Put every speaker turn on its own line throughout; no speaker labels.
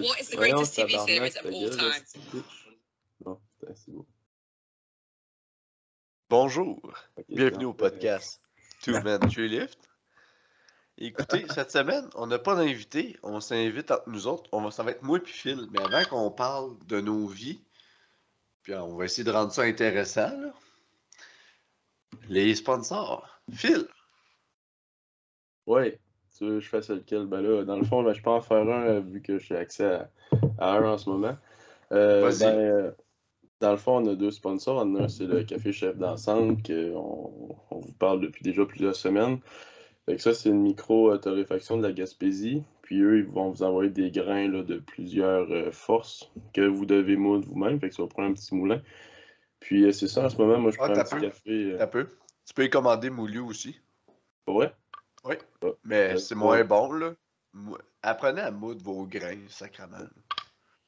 What is the greatest TV series of all time?
Non, c'est beau.
Bonjour, bienvenue au podcast Two Men Three Lift. Écoutez, cette semaine, on n'a pas d'invité, on s'invite entre nous autres. On va, ça va être moi puis Phil. Mais avant qu'on parle de nos vies, puis on va essayer de rendre ça intéressant, là, les sponsors. Phil,
Ouais, tu veux que je fasse lequel? Ben là, dans le fond, là, je peux en faire un euh, vu que j'ai accès à, à un en ce moment. Euh,
Vas-y.
ben, euh, dans le fond, on a deux sponsors. En a un, c'est le Café Chef d'Ensemble, qu'on on vous parle depuis déjà plusieurs semaines. Fait que ça, c'est une micro-torréfaction de la Gaspésie. Puis eux, ils vont vous envoyer des grains là, de plusieurs euh, forces que vous devez moudre vous-même. Fait que ça va prendre un petit moulin. Puis euh, c'est ça, en ce moment, moi, je
Ah,
prends un petit
peu.
café. euh,
peu. Tu peux y commander moulu aussi.
vrai?
Oui.
Ah,
Mais
Euh,
c'est
ouais.
moins bon, là. Apprenez à moudre vos grains, sacrément.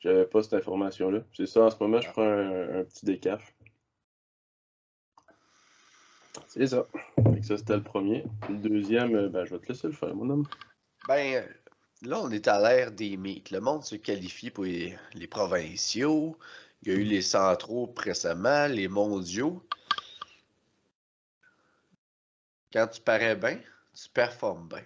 J'avais pas cette information-là. C'est ça, en ce moment, je prends un, un petit décaf. C'est ça. Que ça, c'était le premier. Le deuxième, euh, ben, je vais te laisser le faire, mon homme.
Ben, là, on est à l'ère des mythes. Le monde se qualifie pour les, les provinciaux. Il y a eu les centraux récemment, les mondiaux. Quand tu parais bien, tu performes bien.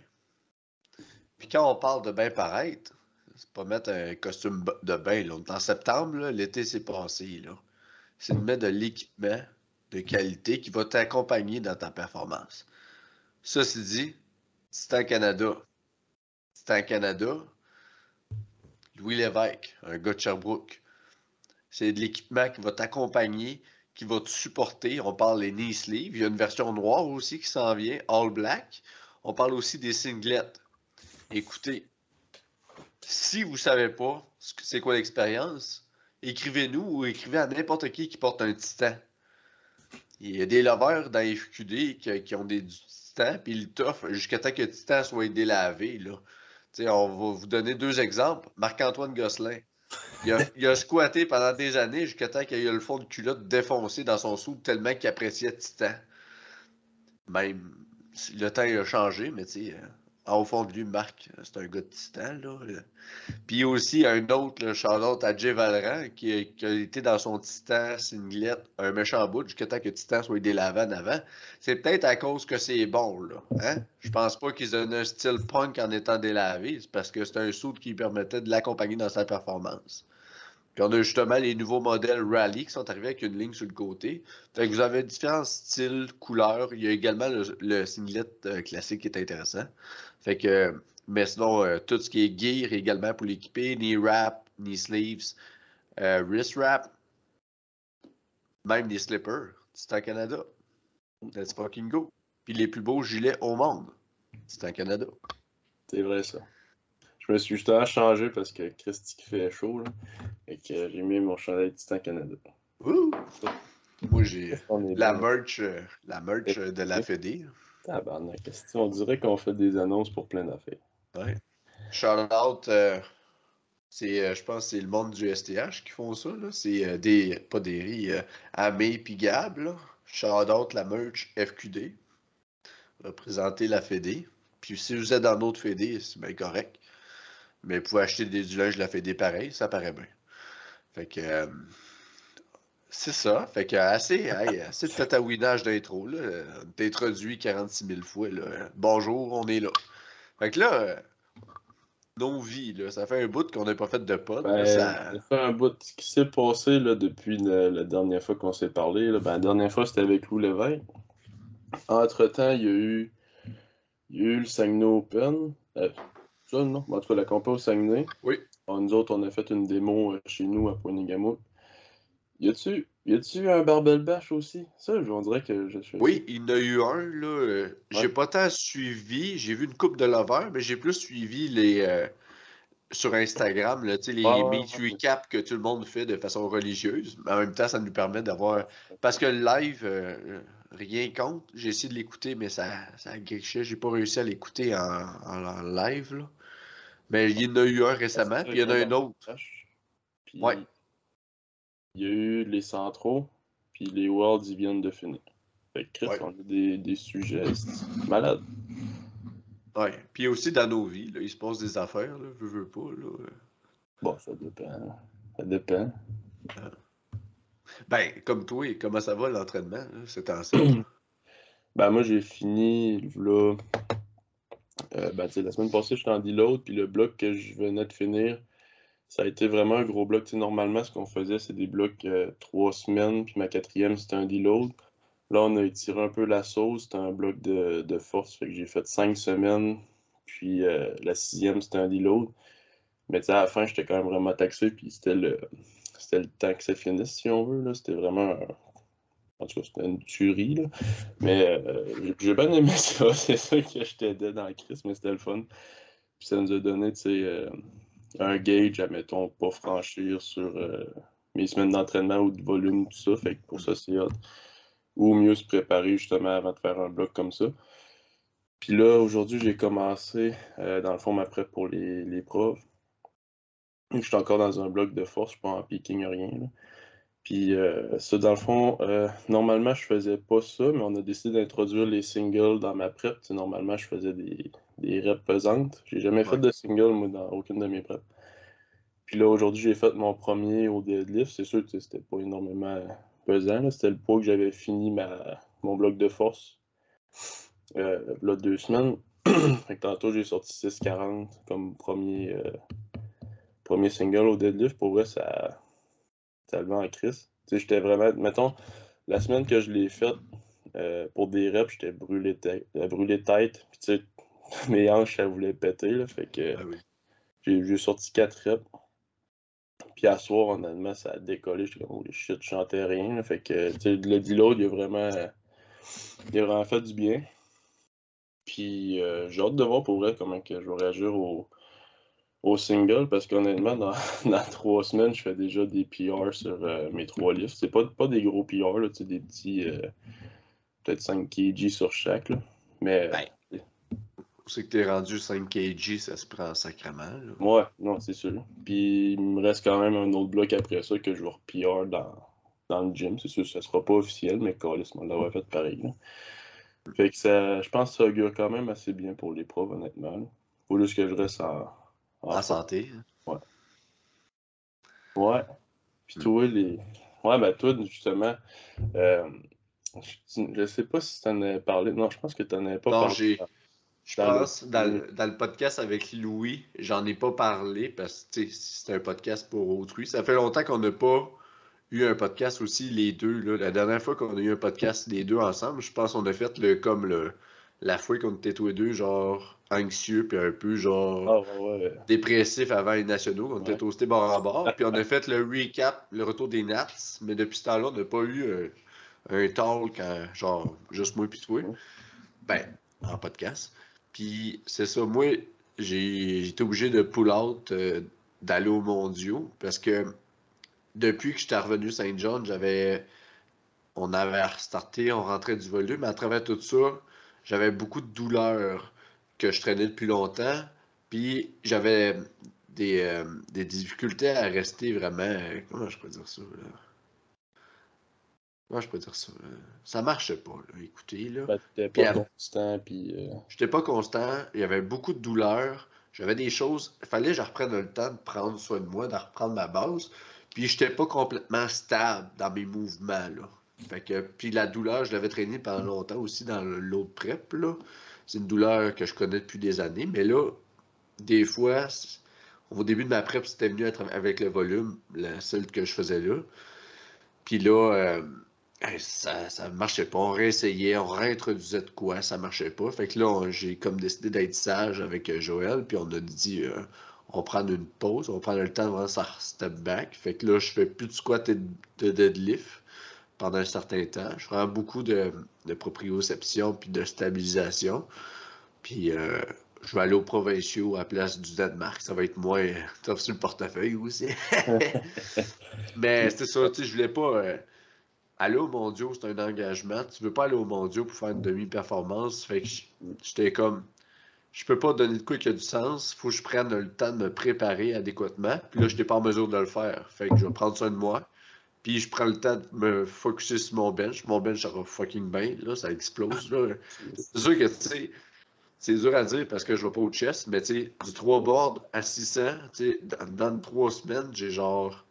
Puis quand on parle de bien paraître, c'est pas mettre un costume de bain. En septembre, l'été s'est passé. Là. C'est de mettre de l'équipement de qualité qui va t'accompagner dans ta performance. Ceci dit, c'est en Canada. C'est en Canada. Louis Lévesque, un gars de Sherbrooke. C'est de l'équipement qui va t'accompagner, qui va te supporter. On parle des knee sleeves. Il y a une version noire aussi qui s'en vient, all black. On parle aussi des singlets. Écoutez, si vous savez pas ce que c'est quoi l'expérience, écrivez-nous ou écrivez à n'importe qui qui porte un titan. Il y a des lovers dans FQD qui, ont des du titan, puis ils t'offrent jusqu'à temps que le titan soit délavé. On va vous donner deux exemples. Marc-Antoine Gosselin. Il a, a squatté pendant des années jusqu'à temps qu'il ait le fond de culotte défoncé dans son sou tellement qu'il appréciait Titan. Même le temps a changé, mais tu sais, euh, au fond de lui, Marc, euh, c'est un gars de Titan. Là. Puis un autre, le Charlotte à Jay Valran, qui, a- été dans son Titan singlet, un méchant bout, jusqu'à temps que Titan soit délavé en avant. C'est peut-être à cause que c'est bon, là. Hein? Je pense pas qu'ils donnent un style punk en étant délavé. C'est parce que c'est un suit qui permettait de l'accompagner dans sa performance. Puis on a justement les nouveaux modèles Rally qui sont arrivés avec une ligne sur le côté. Fait que vous avez différents styles, couleurs. Il y a également le, le singlet euh, classique qui est intéressant. Fait que, mais sinon, euh, tout ce qui est gear également pour l'équiper, knee wrap, knee sleeves, euh, wrist wrap, même des slippers. C'est en Canada. Let's fucking go. Puis les plus beaux gilets au monde. C'est en Canada.
C'est vrai, ça. Je me suis justement changé parce que Christy fait chaud, là. Et que j'ai mis mon chandail Titan Canada.
Ouh! Moi, j'ai
est
la
bien.
merch, euh, la merch euh, de la Fédé.
Tabarnak, on dirait qu'on fait des annonces pour plein d'affaires.
Ouais. Shout out, euh, c'est, euh, je pense que c'est le monde du STH qui font ça. là. C'est euh, des, pas des riz, euh, Amé puis Gab. Là. Shout out la merch FQD. Représenter la Fédé. Puis si vous êtes dans d'autres Fédé, c'est bien correct. Mais vous pouvez acheter des, du linge de la Fédé pareil, ça paraît bien. Fait que. euh, c'est ça. Fait que assez, hey, assez de tatouinage d'intro. là. Euh, T'es introduit 46 000 fois. Là. Bonjour, on est là. Fait que là, nos vies, là, ça fait un bout qu'on n'a pas fait de pod. là,
Ben,
ça-
ça fait un bout ce qui s'est passé là, depuis le- la dernière fois qu'on s'est parlé. là. Ben, la dernière fois, c'était avec Lou Lévesque. Entre-temps, il y a eu, il y a eu le Saguenay Open. Euh, ça, non? En tout cas, la compa au Saguenay.
Oui.
Alors, nous autres, on a fait une démo euh, chez nous à Pointe-Gamout. Y a-tu y a-tu un barbell bash aussi? Ça, on dirait que je suis.
Oui, il y en a eu un, là. J'ai
Ouais.
pas tant suivi. J'ai vu une coupe de lovers, mais j'ai plus suivi les. euh, sur Instagram, là, tu sais, les
ouais,
meet
ouais.
recap que tout le monde fait de façon religieuse. Mais en même temps, ça nous permet d'avoir. Parce que le live, euh, rien contre. J'ai essayé de l'écouter, mais ça, ça a glitché. J'ai pas réussi à l'écouter en, en- en live, là. Mais il y en a eu un récemment, puis il y en a un autre.
Puis,
Ouais.
Il y a eu les centraux, puis les Worlds, ils viennent de finir. Fait que Chris,
Ouais.
on a des, des sujets malades.
Ouais. Puis aussi dans nos vies, là, il se passe des affaires, là, veux, veux pas, là.
Bon, ça dépend. Ça dépend.
Ben, comme toi, comment ça va l'entraînement, c'est en
Ben, moi, j'ai fini, là, euh, ben, la semaine passée, j'étais en deload, puis le bloc que je venais de finir, ça a été vraiment un gros bloc. normalement, ce qu'on faisait, c'est des blocs euh, trois semaines, puis ma quatrième, c'était un deload. Là, on a étiré un peu la sauce, c'était un bloc de, force, fait que j'ai fait cinq semaines, puis euh, la sixième, c'était un deload. Mais à la fin, j'étais quand même vraiment taxé, puis c'était le, c'était le temps que ça finisse, si on veut. C'était vraiment. En tout cas, c'était une tuerie. Là. Mais euh, j'ai bien aimé ça. C'est ça que je t'aidais dans la crise, mais c'était le fun. Puis ça nous a donné, euh, un gauge à, mettons, pas franchir sur euh, mes semaines d'entraînement ou de volume, tout ça. Fait que pour ça, c'est hot. Ou mieux se préparer justement avant de faire un bloc comme ça. Puis là, aujourd'hui, j'ai commencé, dans le fond, ma prep pour les, les profs. Je suis encore dans un bloc de force, je suis pas en picking, rien. Puis euh, ça, dans le fond, euh, normalement, je faisais pas ça, mais on a décidé d'introduire les singles dans ma prep. normalement, je faisais des, des reps pesantes. J'ai jamais fait de single, moi, dans aucune de mes preps. Puis là, aujourd'hui, j'ai fait mon premier au deadlift. C'est sûr que c'était pas énormément pesant. C'était le poids que j'avais fini ma, mon bloc de force euh, là, deux semaines. fait que tantôt, j'ai sorti 6,40 comme premier, premier single au deadlift, pour vrai, ça, le en crise. J'étais vraiment. Mettons, la semaine que je l'ai faite euh, pour des reps, j'étais brûlé, tête, euh, brûlé tête. Puis, tu sais, mes hanches, ça voulait péter. Là, fait que ah j'ai sorti 4 reps. Puis à soir, honnêtement, ça a décollé. J'étais comme, oh shit, je chantais rien. fait que, tu sais, le deload, il a vraiment. Il a vraiment fait du bien. Puis euh, j'ai hâte de voir pour vrai comment que je vais réagir au, au single parce qu'honnêtement, dans, dans, trois semaines, je fais déjà des PR sur euh, mes trois livres. C'est pas, pas des gros PR, là, des petits euh, peut-être 5 kg sur chaque. Là. Mais.
Ben, c'est que t'es rendu 5 kg, ça se prend sacrément. Là.
Ouais, non, c'est sûr. Puis il me reste quand même un autre bloc après ça que je vais PR dans, dans le gym. C'est sûr, ça sera pas officiel, mais Carlis m'en l'aura fait pareil. Là. Fait que ça, je pense que ça augure quand même assez bien pour les profs, honnêtement. Faut juste que je reste en,
en santé.
Ouais. Ouais. Puis toi, les. Ouais, ben toi, justement, euh, je, sais pas si tu en as parlé. Non, je pense que tu n'en avais pas
non,
parlé.
Je pense, dans, le, dans le podcast avec Louis, j'en ai pas parlé parce que c'est un podcast pour autrui. Ça fait longtemps qu'on n'a pas eu un podcast aussi, les deux. Là. La dernière fois qu'on a eu un podcast, les deux ensemble, je pense qu'on a fait le comme le la fois qu'on était tous les deux, genre, anxieux, puis un peu, genre,
ah,
dépressif avant les nationaux. On était toastés bord en bord. puis on a fait le recap, le retour des Nats. Mais depuis ce temps-là, on n'a pas eu euh, un talk, genre, juste moi puis toi. Ben, en podcast. Puis c'est ça, moi, j'ai été obligé de pull out, euh, d'aller aux mondiaux, parce que depuis que j'étais revenu Saint-John, j'avais. On avait restarté, on rentrait du volume, mais à travers tout ça, j'avais beaucoup de douleurs que je traînais depuis longtemps. Puis j'avais des, euh, des, difficultés à rester vraiment. Euh, comment je peux dire ça? Là? Comment je peux dire ça? Ça marchait pas, là. Écoutez, là.
Ben, pas constant, puis. Euh,
j'étais pas constant. Il y avait beaucoup de douleurs. J'avais des choses. Il fallait que je reprenne le temps de prendre soin de moi, de reprendre ma base. Puis j'étais pas complètement stable dans mes mouvements, là. Fait que, puis la douleur, je l'avais traînée pendant longtemps aussi dans l'autre prep. C'est une douleur que je connais depuis des années. Mais là, des fois, au début de ma prep, c'était venu avec le volume, la, que je faisais là. Puis là, euh, ça, ça marchait pas. On réessayait, on réintroduisait de quoi, ça marchait pas. Fait que là, j'ai comme décidé d'être sage avec euh, Joël, puis on a dit, euh, on prend une pause, on prend le temps de voir ça step back. Fait que là, je fais plus de squat et de deadlift pendant un certain temps. Je ferai beaucoup de, de proprioception puis de stabilisation. Puis euh, je vais aller aux provinciaux à la place du Danemark. Ça va être moins tough sur le portefeuille aussi. Mais c'est ça, tu sais, je voulais pas. Euh, aller au mondiaux, c'est un engagement. Tu veux pas aller au mondiaux pour faire une demi-performance. Fait que j'étais comme. Je peux pas donner de quoi qui a du sens. Faut que je prenne le temps de me préparer adéquatement. Puis là, je n'étais pas en mesure de le faire. Fait que je vais prendre soin de moi. Puis je prends le temps de me focuser sur mon bench. Mon bench sera fucking bien, là, ça explose. C'est sûr que, tu sais, c'est dur à dire parce que je vais pas au chess, mais tu sais, du 3 board à 600, tu sais, dans, dans 3 semaines, j'ai genre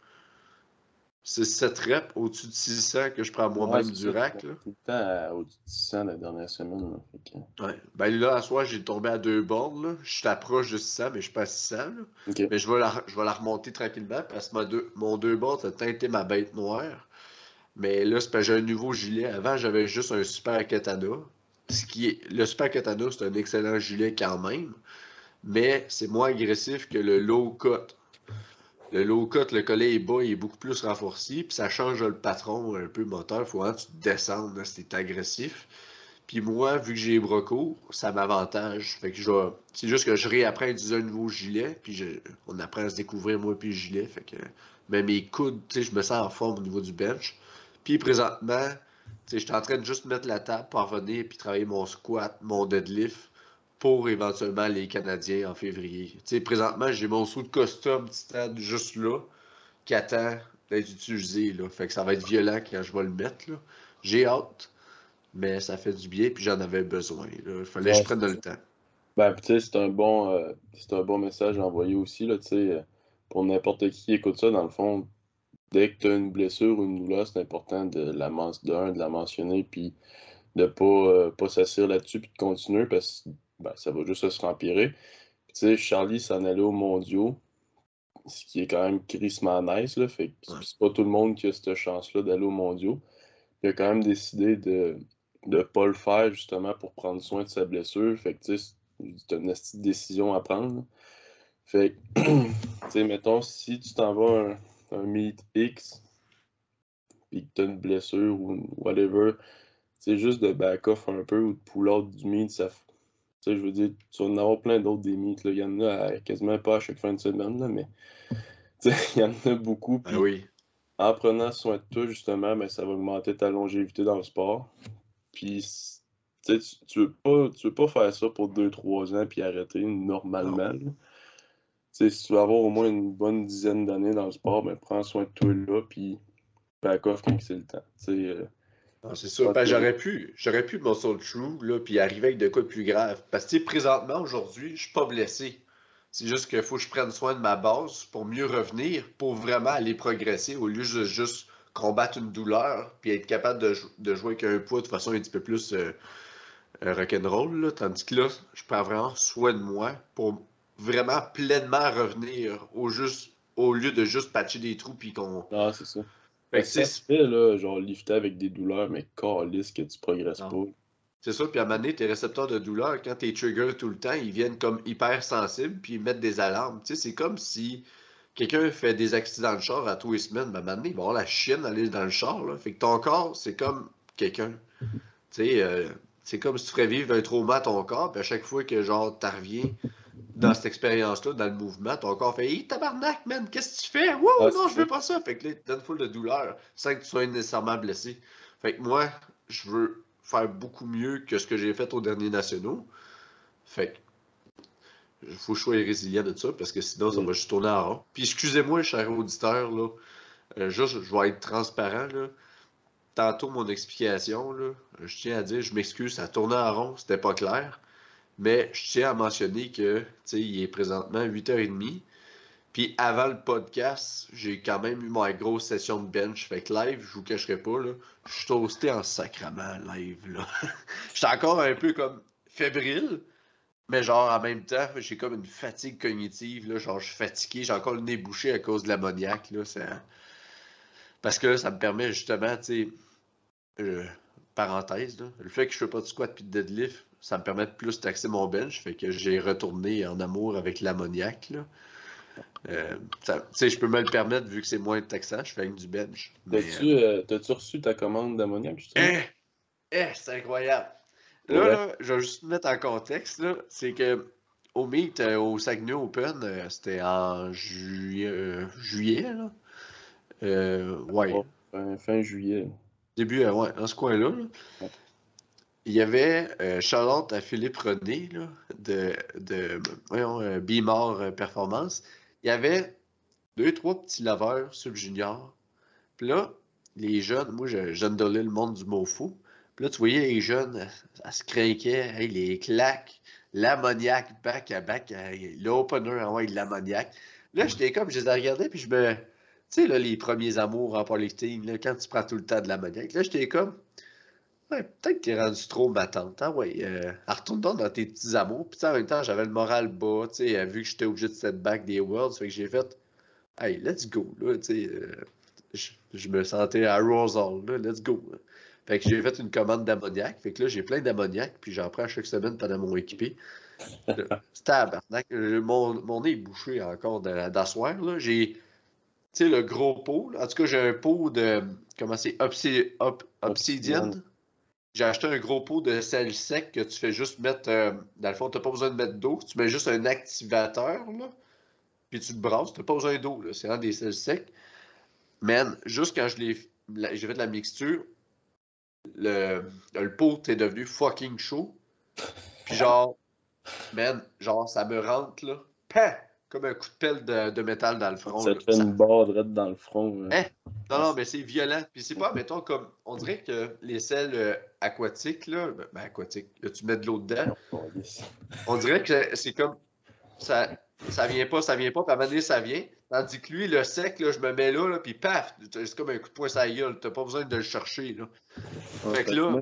c'est 7 reps au-dessus de 600 que je prends moi-même du rack. Là.
Tout le temps au-dessus de 600 la dernière semaine.
Là. Ouais. Ben là, à soir, j'ai tombé à deux bords. Là. Je suis approche de 600, mais je suis pas à 600. Là. Mais je vais, la, je vais la remonter tranquillement parce que deux, mon deux bords a teinté ma bête noire. Mais là, c'est parce que j'ai un nouveau gilet. Avant, j'avais juste un super katana. Ce qui est, le super katana, c'est un excellent gilet quand même. Mais c'est moins agressif que le low cut. Le low cut, le collet est bas, il est beaucoup plus renforcé, puis ça change le patron un peu moteur. Il faut vraiment que tu descendes si tu agressif. Puis moi, vu que j'ai les bras ça m'avantage. Fait je C'est juste que je réapprends à utiliser un nouveau gilet, puis on apprend à se découvrir moi puis le gilet. Fait même mes coudes, je me sens en forme au niveau du bench. Puis présentement, je suis en train de juste mettre la table pour revenir puis travailler mon squat, mon deadlift pour éventuellement les Canadiens en février. Tu sais, présentement, j'ai mon sou de custom stade juste là qui attend d'être utilisé. Là. Fait que ça va être violent quand je vais le mettre. J'ai hâte, mais ça fait du bien puis j'en avais besoin. Il fallait que je prenne le temps.
Ben, tu sais, c'est un, bon, euh, un bon message à envoyer aussi. Là, euh, pour n'importe qui écoute ça, dans le fond, dès que tu as une blessure ou une douleur, c'est important de la, de la mentionner puis de ne pas, euh, pas s'assurer là-dessus puis de continuer parce que ben, ça va juste se rempirer. Tu sais, Charlie s'en allait aux mondiaux, ce qui est quand même crissement nice, là. Fait c'est pas tout le monde qui a cette chance-là d'aller aux mondiaux. Il a quand même décidé de ne pas le faire justement pour prendre soin de sa blessure. Fait que tu sais, c'est une décision à prendre. Fait tu sais, mettons, si tu t'en vas un, un meet X, puis que tu as une blessure ou whatever, c'est juste de back off un peu ou de pull out du meet, ça, je veux dire, tu vas en avoir plein d'autres des mythes. Il y en a quasiment pas à chaque fin de semaine, là, mais il y en a beaucoup.
Ah oui.
En prenant soin de toi, justement, ben, ça va augmenter ta longévité dans le sport. Puis, tu, tu, veux pas, tu veux pas faire ça pour 2-3 ans puis arrêter normalement. Si tu veux avoir au moins une bonne dizaine d'années dans le sport, ben, prends soin de toi là, puis back off quand c'est le temps. Euh,
c'est sûr. Ben, j'aurais pu, j'aurais pu true, là, puis arriver avec de quoi plus grave. Parce que, présentement, aujourd'hui, je suis pas blessé. C'est juste qu'il faut que je prenne soin de ma base pour mieux revenir, pour vraiment aller progresser, au lieu de juste combattre une douleur, puis être capable de, jouer avec un poids de façon un petit peu plus euh, euh, rock'n'roll. Tandis que là, je prends vraiment soin de moi pour vraiment pleinement revenir au lieu de juste patcher des trous, puis qu'on.
Ah, c'est ça. Fait que ça se fait, là, genre, lifter avec des douleurs, mais calisse que tu progresses pas.
C'est ça, puis à un moment donné, tes récepteurs de douleur, quand t'es trigger tout le temps, ils viennent comme hyper sensibles, puis ils mettent des alarmes. Tu sais, c'est comme si quelqu'un fait des accidents de char à tous les semaines, ben, à un moment donné, il va avoir la chienne d'aller dans le char, là. Fait que ton corps, c'est comme quelqu'un. Tu sais, euh, c'est comme si tu ferais vivre un trauma à ton corps, puis à chaque fois que, genre, t'en reviens dans cette expérience-là, dans le mouvement, ton corps fait Hé, tabarnak, man, qu'est-ce que tu fais? Wow, ah, non, je veux pas ça. Fait que là, tu donnes full de douleur sans que tu sois nécessairement blessé. Fait que moi, je veux faire beaucoup mieux que ce que j'ai fait aux derniers nationaux. Fait que il faut que je sois résilient de ça parce que sinon, ça va juste tourner en rond. Puis excusez-moi, cher auditeur, là, euh, juste, je vais être transparent. Là. Tantôt, mon explication, là, je tiens à dire, je m'excuse, ça tournait en rond, c'était pas clair. Mais je tiens à mentionner que il est présentement 8h30. Puis avant le podcast, j'ai quand même eu ma grosse session de bench. Fait que live, je vous cacherai pas, là, je suis toasté en sacrament live. Là. je suis encore un peu comme fébrile, mais genre en même temps, j'ai comme une fatigue cognitive. Là, genre je suis fatigué, j'ai encore le nez bouché à cause de l'ammoniaque. Là, Parce que ça me permet justement, tu sais, euh, parenthèse, le fait que je fais pas de squat puis de deadlift, ça me permet de plus taxer mon bench. Fait que j'ai retourné en amour avec l'ammoniaque. Euh, je peux me le permettre vu que c'est moins taxant, je fais avec du bench.
T'as-tu euh, euh reçu ta commande d'ammoniaque?
Eh, eh, c'est incroyable. Là, je vais juste mettre en contexte. C'est que au Meet, euh, au Saguenay Open, euh, c'était en juillet. ouais.
fin, juillet.
Début, ouais, dans ce coin-là. Il y avait euh, Charlotte à Philippe René de, de voyons, euh, euh, Performance. Il y avait deux, trois petits laveurs sur le junior. Puis là, les jeunes, moi, je, je le monde du mot fou. Puis là, tu voyais les jeunes, ça se craquait, hey, les claques, l'ammoniaque, back à back, l'opener, ouais, l'ammoniaque. Là, j'étais comme, je les regardais, puis je me. Tu sais, là, les premiers amours en polytechnique, là, quand tu prends tout le temps de l'ammoniaque, là, j'étais comme. Ouais, peut-être que t'es rendu trop ma tante. Hein? Ouais, euh, retourne donc dans tes petits amours. Puis en même temps, j'avais le moral bas, tu sais, vu que j'étais obligé de set back des Worlds, fait que j'ai fait, hey, let's go, là, tu sais. Euh, je, me sentais à Rosal, là, let's go. Fait que j'ai fait une commande d'ammoniac. Fait que là, j'ai plein d'ammoniac, puis j'en prends chaque semaine pendant mon équipé. C'était tabarnak. Mon, mon nez est bouché encore d'asseoir, là. J'ai, tu sais, le gros pot. En tout cas, j'ai un pot de, comment c'est, obsidian. J'ai acheté un gros pot de sel sec que tu fais juste mettre, euh, dans le fond, tu n'as pas besoin de mettre d'eau. Tu mets juste un activateur, là, puis tu te brasses. Tu n'as pas besoin d'eau, c'est vraiment des sels secs. Man, juste quand je j'ai fait de la mixture, le, pot est devenu fucking chaud. Puis genre, man, genre, ça me rentre, là, comme un coup de pelle de, métal dans le front.
Ça te fait une barre dans le front.
Hein? Non, non, mais c'est violent. Puis c'est pas, mettons, comme, on dirait que les sels euh, aquatiques, là, ben, ben aquatiques, là, tu mets de l'eau dedans. On dirait que c'est comme, ça, ça vient pas, ça vient pas, puis à un moment donné, ça vient. Tandis que lui, le sec, là, je me mets là, là puis paf, c'est comme un coup de poing la gueule. T'as pas besoin de le chercher. Là.
fait que là.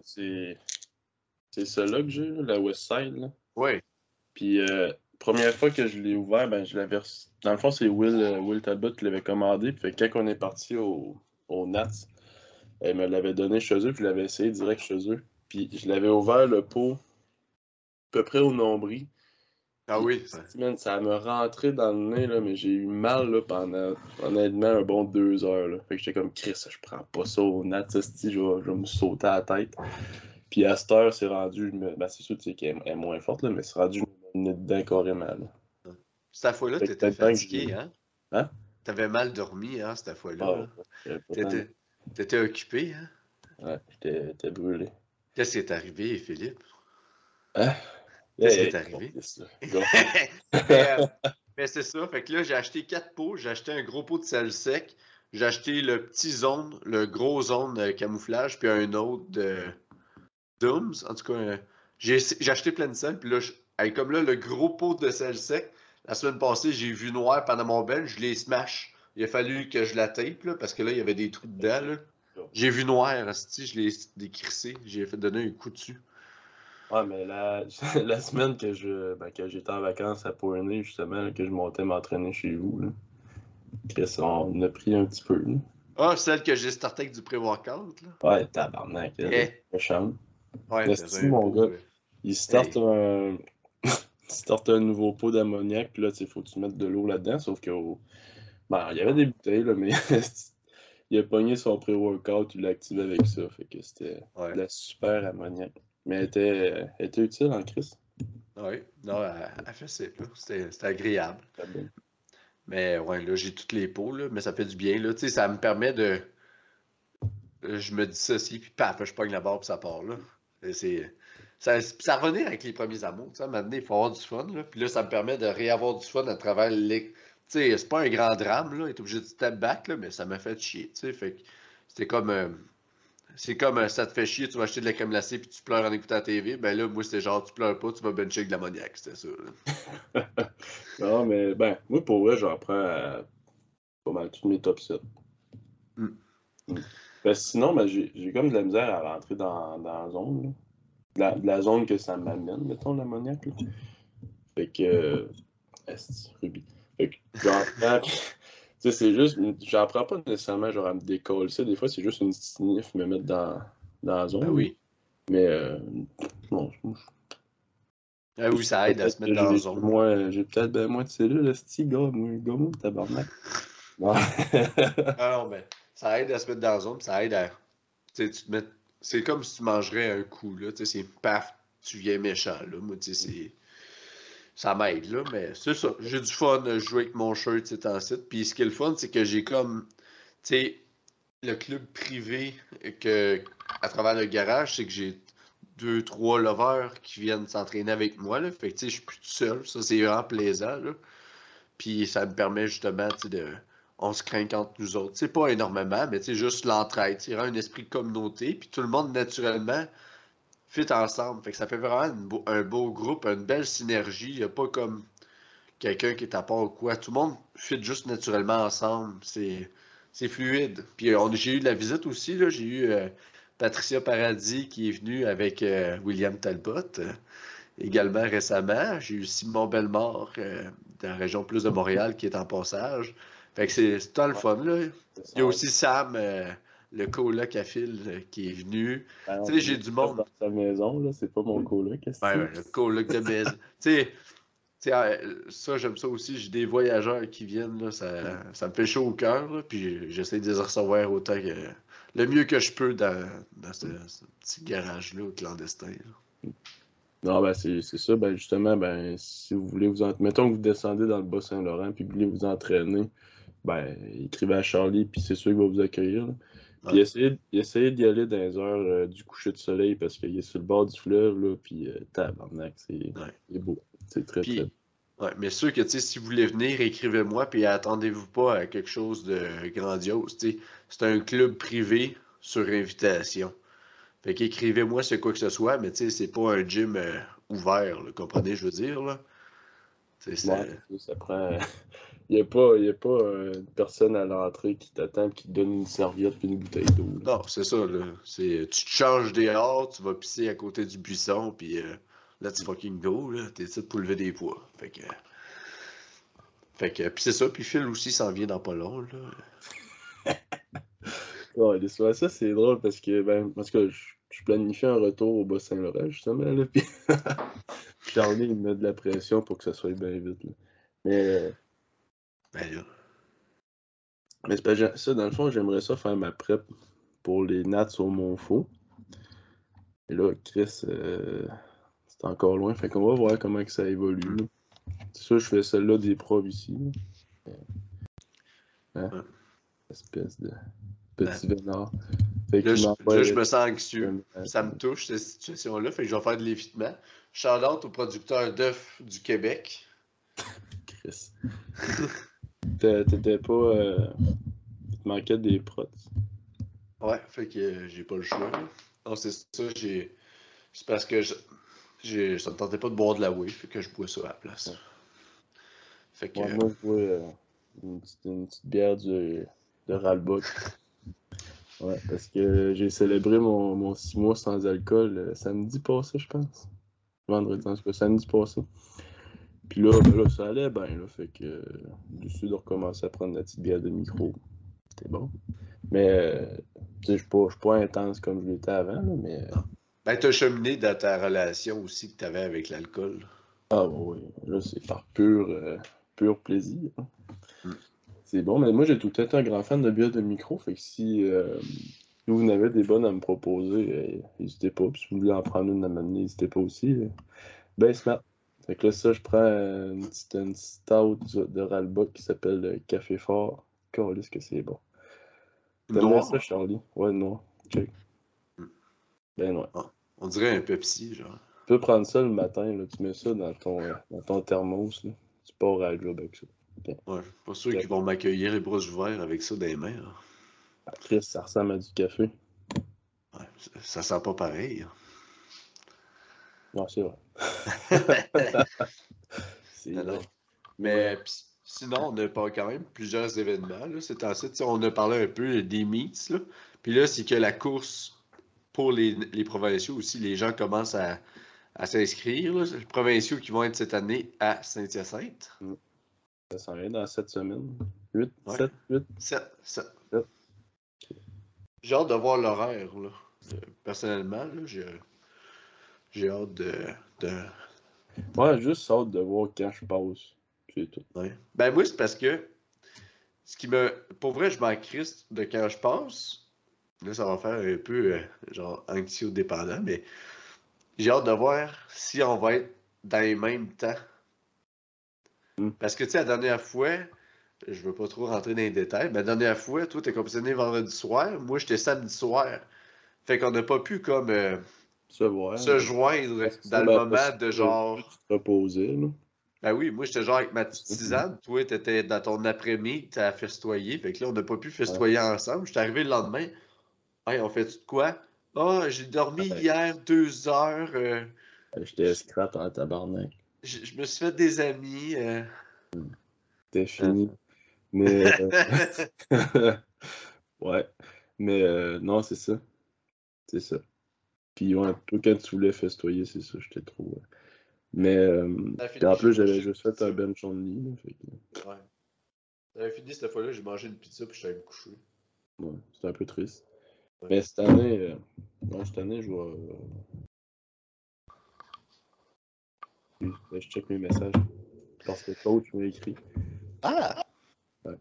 C'est ça-là que j'ai, la West Side. Là.
Oui.
Puis, euh, première fois que je l'ai ouvert, ben, je l'avais. Dans le fond, c'est Will, euh, Will Talbot qui l'avait commandé. Puis, quand on est parti au, au Nats, elle me l'avait donné chez eux, puis je l'avais essayé direct chez eux. Puis, je l'avais ouvert le pot à peu près au nombril.
Ah oui.
Ça, ça me rentrait dans le nez, là, mais j'ai eu mal là, pendant honnêtement un bon deux heures. Là. Fait que j'étais comme Chris, je prends pas ça au nat, je vais, je vais me sauter à la tête. Puis à cette heure, c'est rendu. Ben, c'est sûr qu'elle est moins forte, là, mais c'est rendu une dedans carrément. Là.
Cette fois-là, t'étais fatigué, hein? Hein? T'avais mal dormi, hein, cette fois-là. Ah, t'étais occupé, hein?
Ouais, j'étais brûlé.
Qu'est-ce qui est arrivé, Philippe?
Hein?
Qu'est-ce qui est arrivé? Euh, mais, c'est ça. Fait que là, j'ai acheté quatre pots. J'ai acheté un gros pot de sel sec. J'ai acheté le petit zone, le gros zone de camouflage, puis un autre de Dooms. En tout cas, euh, j'ai acheté plein de sel. Puis là, comme là, le gros pot de sel sec, la semaine passée, j'ai vu noir pendant mon bench. Je l'ai smash. Il a fallu que je la tape, là, parce que là, il y avait des trous dedans. J'ai vu noir, je l'ai décrissé. J'ai fait donner un coup dessus.
Ouais, mais la, la semaine que je ben, que j'étais en vacances à Pournay, justement, que je montais m'entraîner chez vous, là, on a pris un petit peu.
Ah, celle que j'ai starté avec du pré-workout, là?
Ouais, tabarnak,
hey.
méchant. Ouais, c'est mon gars. Il starte un... starte un nouveau pot d'ammoniac, puis là, il faut que tu mettes de l'eau là-dedans, sauf que ben, il y avait des bouteilles, là, mais il a pogné son pré-workout, il l'a activé avec ça, fait que c'était de la super ammoniac. Mais elle était, était utile en crise.
Oui, non, elle, fait. C'était agréable. Mais ouais, là, j'ai toutes les peaux, là, mais ça fait du bien. Là. Ça me permet de. Je me dis ça aussi, puis paf, je pogne la barre, puis ça part. Là. C'est. Ça, ça revenait avec les premiers amours. Maintenant, il faut avoir du fun. Là. Puis là, ça me permet de réavoir du fun à travers les. Tu sais, c'est pas un grand drame, là. Est obligé de step back, là, mais ça m'a fait chier. Tu sais, c'était comme. Euh, c'est comme euh, ça te fait chier, tu vas acheter de la crème glacée puis tu pleures en écoutant la TV. Ben là, moi, c'était genre, tu pleures pas, tu vas bencher avec de l'ammoniaque, c'était ça.
non, mais ben, moi, pour vrai, j'en prends à pas mal tous mes top 7. Mm. Mm. Ben, sinon, ben, j'ai comme de la misère à rentrer dans, dans la zone. Là. De, la, zone que ça m'amène, mettons, l'ammoniaque. Fait que. Euh, Ruby. Fait que j'en prends c'est juste, j'en prends pas nécessairement genre à me décoller. Des fois, c'est juste une sniff me mettre dans, dans la zone.
Ah oui.
Mais euh, non,
ah oui, ça aide à se mettre dans la zone.
Moi, j'ai peut-être ben, moins de cellules, le style, gars, moi, gars, tabarnak.
ah non, mais ça aide à se mettre dans la zone, ça aide à. Tu te mets. C'est comme si tu mangerais un coup, là. Tu sais, c'est paf, tu viens méchant, là. Moi, tu sais, c'est ça m'aide, là, mais c'est ça. J'ai du fun à jouer avec mon shirt, c'est en site. Puis ce qui est le fun, c'est que j'ai comme, tu sais, le club privé que, à travers le garage, c'est que j'ai deux, trois lovers qui viennent s'entraîner avec moi, là. Fait que, tu sais, je suis plus tout seul. Ça, c'est vraiment plaisant, là. Puis ça me permet justement, tu sais, de... on se craint entre nous autres. C'est pas énormément, mais c'est juste l'entraide. Il y a un esprit de communauté, puis tout le monde, naturellement, fit ensemble. Fait que ça fait vraiment un beau groupe, une belle synergie. Il n'y a pas comme quelqu'un qui est à part ou quoi. Tout le monde fit juste naturellement ensemble. C'est, fluide. Puis j'ai eu de la visite aussi. J'ai eu euh, Patricia Paradis qui est venue avec euh, William Talbot euh, également récemment. J'ai eu Simon Bellemare de la région plus de Montréal qui est en passage. Fait que c'est, c'est le fun. Là. Il y a aussi Sam le coloc à fil qui est venu.
Ben, tu sais, j'ai du monde. Dans sa maison, là, c'est pas mon coloc.
Ouais, ouais, le coloc de maison. tu sais, ah, ça, j'aime ça aussi. J'ai des voyageurs qui viennent, là, ça, ça me fait chaud au cœur. Puis j'essaie de les recevoir autant que. Le mieux que je peux dans, dans ce, petit garage-là, clandestin.
Non, ben c'est ça. Ben justement, ben si vous voulez vous en... Mettons que vous descendez dans le Bas-Saint-Laurent puis vous voulez vous entraîner, ben écrivez à Charlie puis c'est sûr qu'il va vous accueillir. Puis essayez, d'y aller dans les heures euh, du coucher de soleil parce qu'il est sur le bord du fleuve, là, puis euh, tabarnak, c'est beau. C'est très, très
Ouais, mais sûr que si vous voulez venir, écrivez-moi, puis attendez-vous pas à quelque chose de grandiose. C'est un club privé sur invitation. Fait qu'écrivez-moi c'est quoi que ce soit, mais c'est pas un gym euh, ouvert, comprenez, je veux dire. Là?
Ça... ça prend. Il n'y a pas, y a pas euh, une personne à l'entrée qui t'attend qui te donne une serviette et une bouteille d'eau.
Non, c'est ça. Là. tu te changes dehors, tu vas pisser à côté du buisson, puis là, euh, let's fucking go. Là. T'es ici pour lever des poids. Fait que. Fait que. Puis c'est ça. Puis Phil aussi s'en vient dans pas long. Là.
ouais, ça, c'est drôle parce que, ben, parce que je, je planifie un retour au Bas-Saint-Laurent, justement. Là, puis Charlie, il me met de la pression pour que ça soit bien vite. Là. Mais. Euh,
ben
Mais c'est pas ça, dans le fond, j'aimerais ça faire ma prep pour les Nats au Montfort. Et là, Chris, euh, c'est encore loin. Fait qu'on va voir comment que ça évolue. C'est sûr, je fais celle-là des profs ici. Hein? Espèce de petit ben. vénard.
Fait là, je, je, me sens anxieux. Ça me touche, cette situation-là. Fait que je vais faire de l'évitement. Charlotte au producteur d'œufs du Québec.
Chris. T'étais pas. Euh... Te manquait des prods.
Ouais, fait que euh, j'ai pas le choix. Non, c'est ça, j'ai. C'est parce que je... j'ai... ça me tentait pas de boire de la whey, fait que je bois ça à la place.
Fait que. moi, je bois euh, une, petite, une, petite, bière du... de Ralbot. ouais, parce que j'ai célébré mon, mon six mois sans alcool euh, samedi passé, je pense. Vendredi, en tout cas, samedi passé. Puis là, ben là, ça allait bien, là. Fait que euh, décidé de recommencer à prendre la petite bière de micro. C'était bon. Mais, euh, tu sais, je suis pas, intense comme je l'étais avant, là, mais. Euh,
ben, t'as cheminé dans ta relation aussi que t'avais avec l'alcool.
Ah, oui. Là, c'est par pur, euh, pur plaisir. Hmm. C'est bon, mais moi, j'ai tout temps un grand fan de bière de micro. Fait que si vous n'avez des bonnes à me proposer, n'hésitez pas. Puis si vous voulez en prendre une à m'amener, n'hésitez pas aussi. Ben, smart. Fait que là, ça, je prends une petite, une stout de Ralba qui s'appelle euh, Café Fort. Qu'est-ce que c'est bon. Noir? ça, Charlie? Ouais, noir. Check. Hmm. Ben ouais. Ah,
on dirait un Pepsi, genre.
Tu peux prendre ça le matin, là. Tu mets ça dans ton, dans ton thermos, là. Tu pars à la job avec ça.
Ouais, pas sûr qu'ils vont m'accueillir les bras ouverts avec ça dans les mains. Là.
Chris, ça ressemble à du café.
Ouais, ça sent pas pareil. Hein.
Non, c'est vrai.
Mais sinon, on a pas quand même plusieurs événements. Là, c'est ensuite, on a parlé un peu des meets. Là. Puis là, c'est que la course pour les, provinciaux aussi, les gens commencent à, s'inscrire. Les provinciaux qui vont être cette année à Saint-Hyacinthe. Mm.
Ça s'en vient dans cette semaine. 8, 7, 8.
7, 7. J'ai hâte de voir l'horaire. Personnellement, j'ai j'ai hâte de, de.
Ouais, juste hâte de voir quand je passe. C'est tout.
Ben, moi, c'est parce que ce qui me. Pour vrai, je m'en crisse de quand je passe. Là, ça va faire un peu, euh, genre, anxio-dépendant, mais j'ai hâte de voir si on va être dans les mêmes temps. Hmm. Parce que, tu sais, la dernière fois, je veux pas trop rentrer dans les détails, mais la dernière fois, toi, t'es compétitionné vendredi soir, moi, j'étais samedi soir. Fait qu'on n'a pas pu, comme. Euh,
se voir.
Se joindre dans le moment de genre.
Reposer, là.
Ben oui, moi j'étais genre avec ma petite tisane. Toi, t'étais dans ton après-midi, t'as festoyé. Fait que là, on n'a pas pu festoyer ensemble. J'étais arrivé le lendemain. Hey, on fait de quoi? Ah, j'ai dormi hier deux heures. euh,
J'étais scrap en tabarnak.
je, je me suis fait des amis. euh.
C'était fini. Mais. euh, ouais. Mais euh, non, c'est ça. C'est ça. Puis ouais, voulais festoyer, c'est ça, j'étais trop. ouais. Mais. euh,
fini,
en plus, j'avais juste fait un bench only. fait que,
Ouais. J'avais fini cette fois-là, j'ai mangé une pizza puis allé me coucher.
ouais, c'était un peu triste.
Ouais.
Mais cette année. euh, non, cette année, je vais. euh, ben, je check mes messages. Parce que coach m'a écrit.
Ah!
Ouais.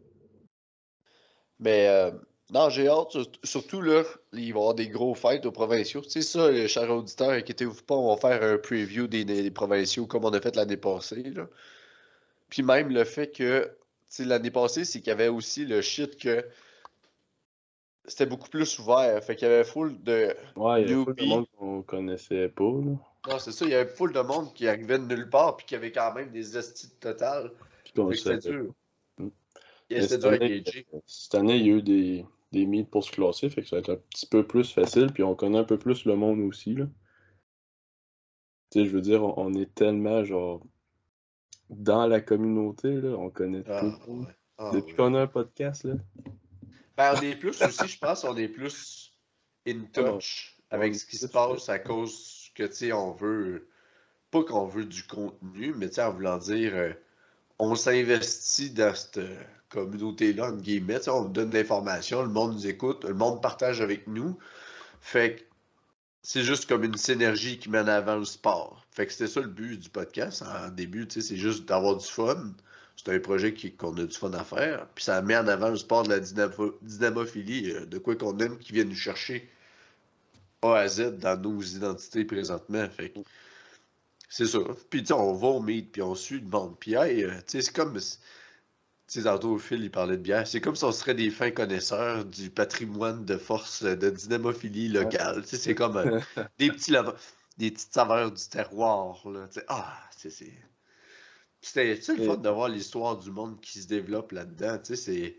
Mais euh, non, j'ai hâte, sur- surtout là, il va y avoir des gros fêtes aux provinciaux. Tu sais ça, les chers auditeurs, inquiétez-vous pas, on va faire un preview des, des provinciaux comme on a fait l'année passée. Là. Puis même le fait que, l'année passée, c'est qu'il y avait aussi le shit que c'était beaucoup plus ouvert. Fait qu'il y avait full de.
Ouais, il y a pas de monde qu'on connaissait pas. Là.
Non, c'est ça, il y avait full de monde qui arrivait de nulle part puis qui avait quand même des estis totales.
Puis qu'on
c'était dur. C'était dur à gager.
cette année, il y a eu des, des meets pour se classer, fait que ça va être un petit peu plus facile, puis on connaît un peu plus le monde aussi, là. Tu sais, je veux dire, on, on est tellement, genre, dans la communauté, là, on connaît
Ah,
tout
ouais. Ah,
Depuis
ouais.
qu'on a un podcast, là.
Ben, on est plus aussi, je pense, on est plus in touch avec ce qui se passe à cause que, tu sais, on veut, pas qu'on veut du contenu, mais tu sais, en voulant dire, euh, on s'investit dans cette communauté-là, entre guillemets, tu sais, on donne de l'information, le monde nous écoute, le monde partage avec nous. Fait que c'est juste comme une synergie qui mène avant le sport. Fait que c'était ça le but du podcast en début, c'est juste d'avoir du fun. C'est un projet qu'on a du fun à faire. Puis ça met en avant le sport de la dynamo- dynamophilie, euh, de quoi qu'on aime, qui vient nous chercher A à Z dans nos identités présentement. Fait c'est ça. Puis on va au meet, puis on suit le monde. Puis hey, euh, c'est comme. Sais, tantôt, Phil, il parlait de bière. C'est comme si on serait des fins connaisseurs du patrimoine de force euh, de dynamophilie locale. Tu sais, c'est comme euh, des petits des petites saveurs du terroir. Là. Tu sais, ah, c'est. c'est- C'était le fun de voir l'histoire du monde qui se développe là-dedans. Tu sais, c'est.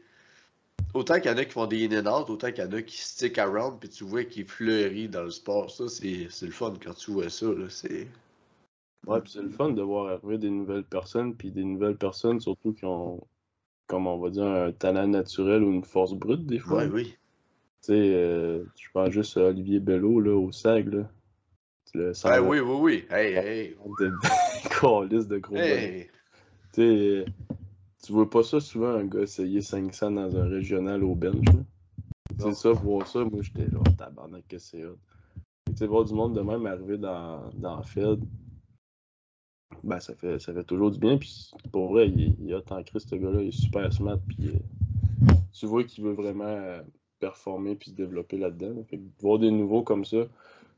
Autant qu'il y en a qui font des in and out, autant qu'il y en a qui stick around, puis tu vois qui fleurit dans le sport. Ça, c'est c'est le fun quand tu vois ça. Là.
Ouais, puis c'est le fun de voir arriver des nouvelles personnes, puis des nouvelles personnes surtout qui ont, comme on va dire, un talent naturel ou une force brute des fois.
Ouais, oui.
Tu sais, euh, je pense juste à Olivier Bello, là, au SAG, là. Le centre
oui, oui, oui. Hey, hey.
de calice de gros.
Hey.
Tu tu vois pas ça souvent, un gars essayer 500 dans un régional au bench. là. C'est ça, voir ça, moi j'étais là, tabarnak que c'est hot. Tu sais, voir du monde de même arriver dans, dans Fed, ben ça fait, ça fait toujours du bien. Puis pour vrai, il, il hot en Christ, ce gars-là, il est super smart. Puis euh, tu vois qu'il veut vraiment euh, performer puis se développer là-dedans. Fait que voir des nouveaux comme ça,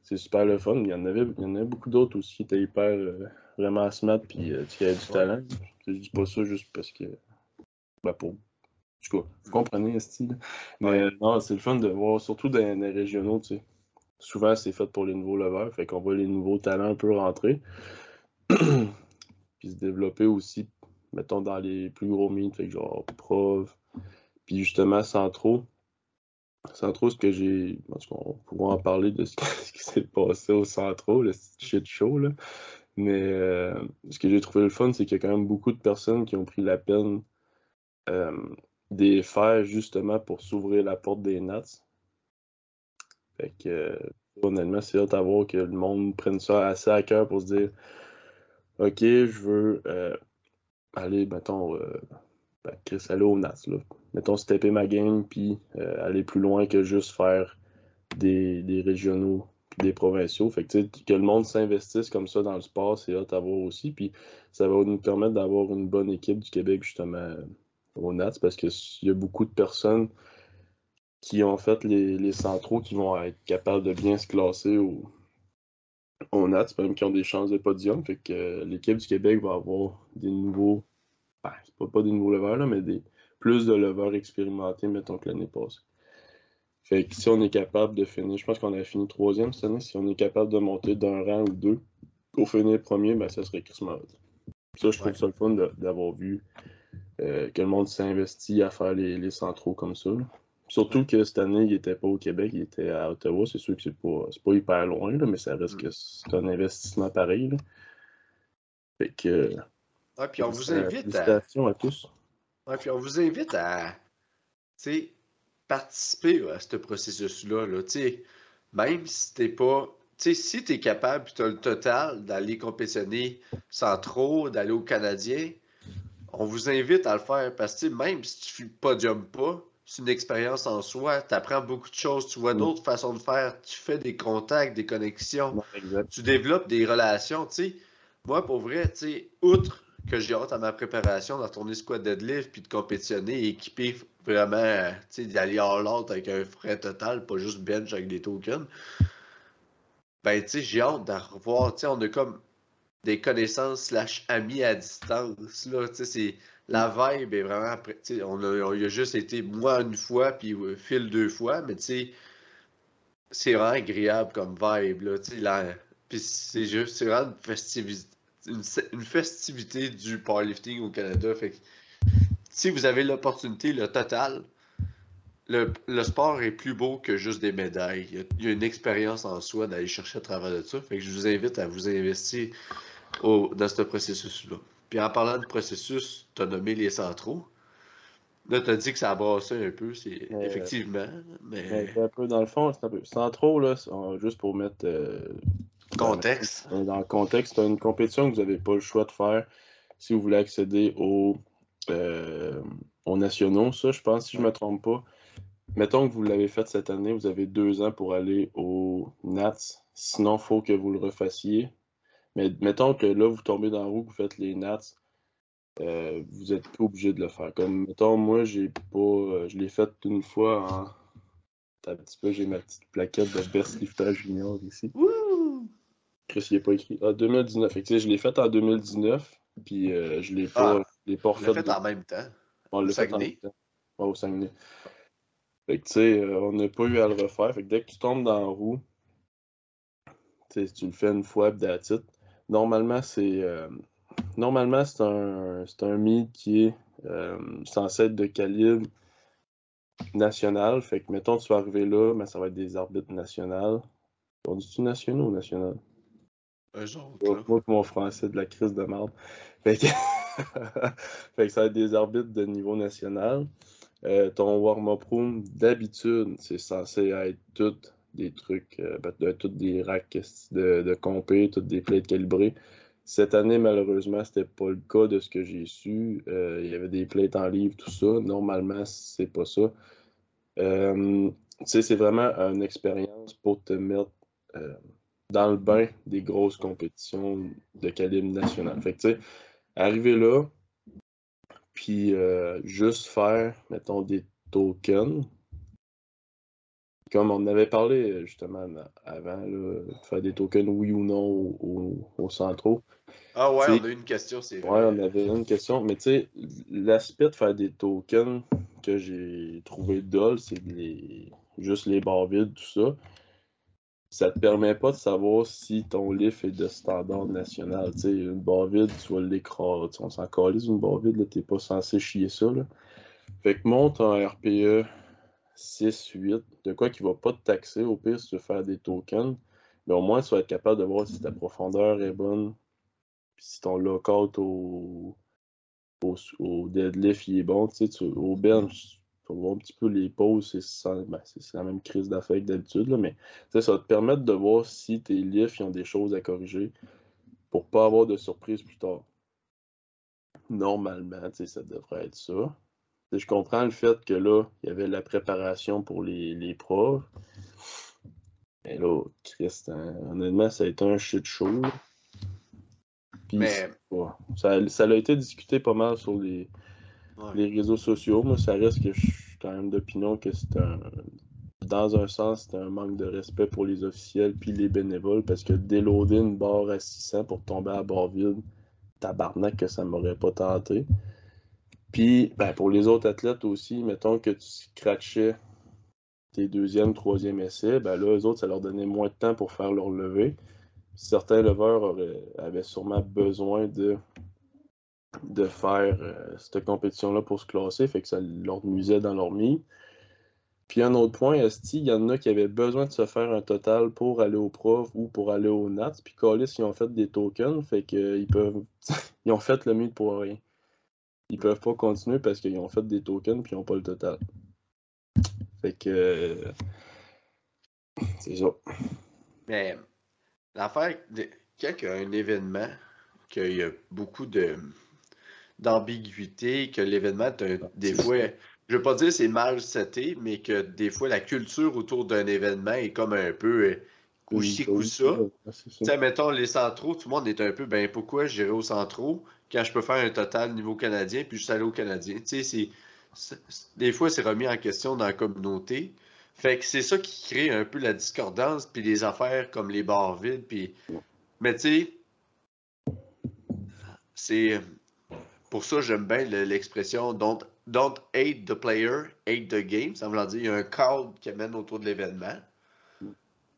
c'est super le fun. Il y en avait, il y en avait beaucoup d'autres aussi qui étaient hyper euh, vraiment smart puis euh, qui avaient du talent. Je dis pas ça juste parce que. Ben pour. En tout cas, vous comprenez, style. Mais
Ouais.
non, c'est le fun de voir, surtout dans les régionaux, tu sais. Souvent, c'est fait pour les nouveaux leveurs, fait qu'on voit les nouveaux talents un peu rentrer. puis se développer aussi, mettons, dans les plus gros meets, fait que genre Prov, puis justement Centro. Centro, ce que j'ai. En tout cas, on pourra en parler de ce, qui s'est passé au Centro, le shit show, là. Mais euh, ce que j'ai trouvé le fun, c'est qu'il y a quand même beaucoup de personnes qui ont pris la peine euh, de les faire justement pour s'ouvrir la porte des Nats. Fait que, euh, honnêtement, c'est hâte à voir que le monde prenne ça assez à cœur pour se dire Ok, je veux euh, aller, mettons, euh, ben, Chris, aller aux Nats, là. Mettons, stepper ma game, puis euh, aller plus loin que juste faire des, des régionaux puis des provinciaux. Fait que, que le monde s'investisse comme ça dans le sport, c'est hâte à voir aussi. Puis ça va nous permettre d'avoir une bonne équipe du Québec, justement, aux Nats, parce qu'il y a beaucoup de personnes qui ont fait les, les centraux qui vont être capables de bien se classer au, au Nats, même qui ont des chances de podium. Fait que euh, l'équipe du Québec va avoir des nouveaux, ben, c'est pas, pas des nouveaux leveurs, là, mais des plus de leveurs expérimentés, mettons, que l'année passée. Fait que si on est capable de finir, je pense qu'on a fini troisième cette année, si on est capable de monter d'un rang ou deux pour finir premier, ben ça serait Chris hot. Ça, je trouve ça le fun d'avoir vu euh, que le monde s'investit à faire les, les, centraux comme ça. Surtout que cette année, il n'était pas au Québec, il était à Ottawa. C'est sûr que c'est pas, pas hyper loin, mais ça reste que c'est un investissement pareil. Fait que.
Puis on vous invite à.
à tous.
Puis on vous invite à participer à ce processus-là. Là, même si t'es pas. Si tu es capable, tu as le total d'aller compétitionner sans trop, d'aller au Canadien, on vous invite à le faire parce que même si tu ne podium pas, c'est une expérience en soi. Tu apprends beaucoup de choses, tu vois mm. d'autres façons de faire, tu fais des contacts, des connexions, tu développes des relations. sais. Moi, pour vrai, outre que j'ai hâte à ma préparation dans tourner squat deadlift puis de compétitionner et équiper vraiment, d'aller en l'autre avec un frais total, pas juste bench avec des tokens. Ben, tu sais, j'ai hâte de revoir, tu sais, on a comme des connaissances slash amis à distance, là, tu sais, c'est la vibe est vraiment. On a, on juste été moi une fois, puis euh, Phil deux fois, mais c'est vraiment agréable comme vibe. Là, puis c'est juste, vraiment une festivité, une, festivité du powerlifting au Canada. Si vous avez l'opportunité, le total, le, sport est plus beau que juste des médailles. Il y a, une expérience en soi d'aller chercher à travers de ça. Fait je vous invite à vous investir dans ce processus-là. Puis en parlant de processus, tu as nommé les centraux. Là, tu as dit que ça a brassé un peu, c'est euh, effectivement. Mais...
Un peu dans le fond, c'est un peu. Centraux, là, juste pour mettre. Euh,
contexte.
Dans, le contexte, c'est une compétition que vous n'avez pas le choix de faire si vous voulez accéder aux, euh, aux nationaux. Ça, je pense, si je ne me trompe pas. Mettons que vous l'avez fait cette année, vous avez deux ans pour aller aux Nats. Sinon, il faut que vous le refassiez. Mais mettons que là, vous tombez dans la roue, vous faites les Nats, euh, vous êtes plus obligé de le faire. Comme, mettons, moi, j'ai pas. Euh, je l'ai fait une fois en. Un petit peu, j'ai ma petite plaquette de Best Lifter Junior ici. Chris, il n'est pas écrit. Ah, 2019. Fait que, je l'ai fait en 2019, puis euh, je l'ai pas, ah,
l'ai pas refait. fait en même temps.
On l'a fait en même temps. Ouais, au Saguenay. Fait que, tu sais, on n'a pas eu à le refaire. Fait que dès que tu tombes dans la roue, tu le fais une fois, puis Normalement, c'est euh, normalement c'est un, c'est un meet qui est euh, censé être de calibre national. Fait que mettons tu vas arriver là, mais ça va être des arbitres nationaux. On dit-tu nationaux ou national? Moi, mon français de la crise de merde. Fait que... fait que ça va être des arbitres de niveau national. Euh, ton warm-up room, d'habitude, c'est censé être tout des trucs, euh, ben, de, toutes des racks de, de compé, toutes des plates calibrées. Cette année, malheureusement, c'était pas le cas de ce que j'ai su. Euh, il y avait des plates en livre, tout ça. Normalement, c'est pas ça. Euh, c'est vraiment une expérience pour te mettre dans le bain des grosses compétitions de calibre national. Fait que, arriver là, puis juste faire, mettons, des tokens, comme on avait parlé justement avant, là, faire des tokens oui ou non au, au, centraux.
Ah ouais, on a eu une question, c'est
vrai. Ouais, on avait une question. Mais tu sais, l'aspect de faire des tokens que j'ai trouvé dol, c'est les... juste les barres vides, tout ça. Ça te permet pas de savoir si ton lift est de standard national. Tu sais, une barre vide, tu vas l'écraser. On s'en calise une barre vide, t'es pas censé chier ça. Là. Fait que monte en RPE 6, 8, de quoi qui ne va pas te taxer au pire si tu veux faire des tokens, mais au moins tu vas être capable de voir si ta profondeur est bonne, puis si ton lockout au, au, deadlift il est bon, tu sais, au bench, tu vas voir un petit peu les pauses, ben, c'est la même crise d'affaires que d'habitude, mais ça va te permettre de voir si tes lifts ont des choses à corriger pour pas avoir de surprise plus tard. Normalement, ça devrait être ça je comprends le fait que là, il y avait la préparation pour les, les profs. Mais là, Christ, hein, honnêtement, ça a été un shit show. mais... ça, ça, a été discuté pas mal sur les, les réseaux sociaux. Moi, ça reste que je suis quand même d'opinion que c'est un. Dans un sens, c'est un manque de respect pour les officiels puis les bénévoles parce que déloader une barre à 600 pour tomber à barre vide, tabarnak que ça m'aurait pas tenté. Puis, ben, pour les autres athlètes aussi, mettons que tu scratchais tes deuxième, troisième essais, ben là, eux autres, ça leur donnait moins de temps pour faire leur levée. Certains leveurs avaient sûrement besoin de de faire euh, cette compétition-là pour se classer, fait que ça leur nuisait dans leur mi. Puis un autre point, il y en a qui avaient besoin de se faire un total pour aller au prof ou pour aller au Nats. Puis Callis, ils ont fait des tokens, fait qu'ils peuvent. ils ont fait le mythe pour rien. Ils peuvent pas continuer parce qu'ils ont fait des tokens puis ils n'ont pas le total. Fait que. C'est ça.
Mais l'affaire, quand il y a un événement, qu'il y a beaucoup de d'ambiguïté, que l'événement, des fois, je veux pas dire c'est mal seté, mais que des fois la culture autour d'un événement est comme un peu euh, couchi ça. Tu sais, mettons les centraux, tout le monde est un peu, ben pourquoi j'irai au centraux? Quand je peux faire un total niveau canadien puis juste aller au Canadien. Tu sais, c'est, des fois c'est remis en question dans la communauté. Fait que c'est ça qui crée un peu la discordance puis les affaires comme les bars vides puis, mais tu sais, c'est pour ça j'aime bien l'expression don't hate the player, hate the game. Ça veut dire qu'il y a un cadre qui amène autour de l'événement.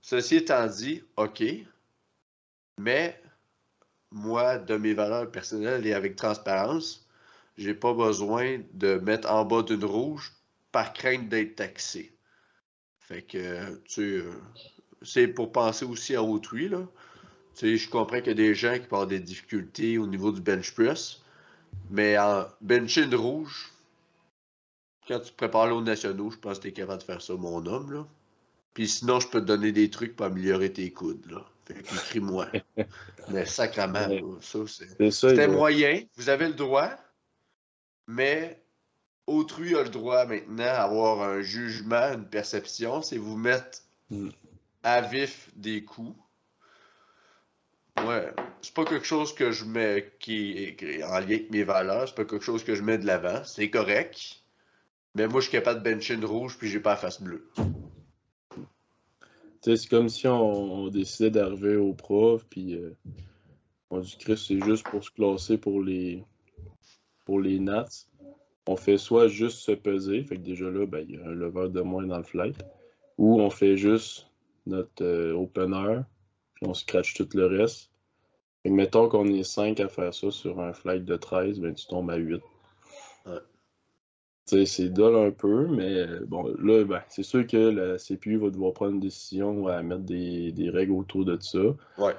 Ceci étant dit, OK, mais moi, de mes valeurs personnelles et avec transparence, j'ai pas besoin de mettre en bas d'une rouge par crainte d'être taxé. Fait que, tu c'est pour penser aussi à autrui, là. Tu sais, je comprends qu'il y a des gens qui parlent des difficultés au niveau du bench press, mais en bench une rouge, quand tu te prépares l'eau nationaux, je pense que tu es capable de faire ça, mon homme. Là. Puis sinon, je peux te donner des trucs pour améliorer tes coudes. Là. Écris-moi. mais sacrament, ça, c'est. C'était moyen. Vous avez le droit, mais autrui a le droit maintenant d'avoir un jugement, une perception. C'est vous mettre hmm. à vif des coups. Ouais, c'est pas quelque chose que je mets qui est en lien avec mes valeurs, c'est pas quelque chose que je mets de l'avant. C'est correct. Mais moi, je suis capable de bencher une rouge, puis j'ai pas la face bleue.
C'est comme si on, décidait d'arriver au prof, puis euh, on dit que c'est juste pour se classer pour les pour les Nats. On fait soit juste se peser, fait que déjà là, ben, il y a un lever de moins dans le flight, ou on fait juste notre euh, opener, puis on scratch tout le reste. Fait mettons qu'on est 5 à faire ça sur un flight de 13, ben tu tombes à 8 c'est dole un peu, mais bon, là, ben, c'est sûr que la CPU va devoir prendre une décision à mettre des, règles autour de ça.
Ouais.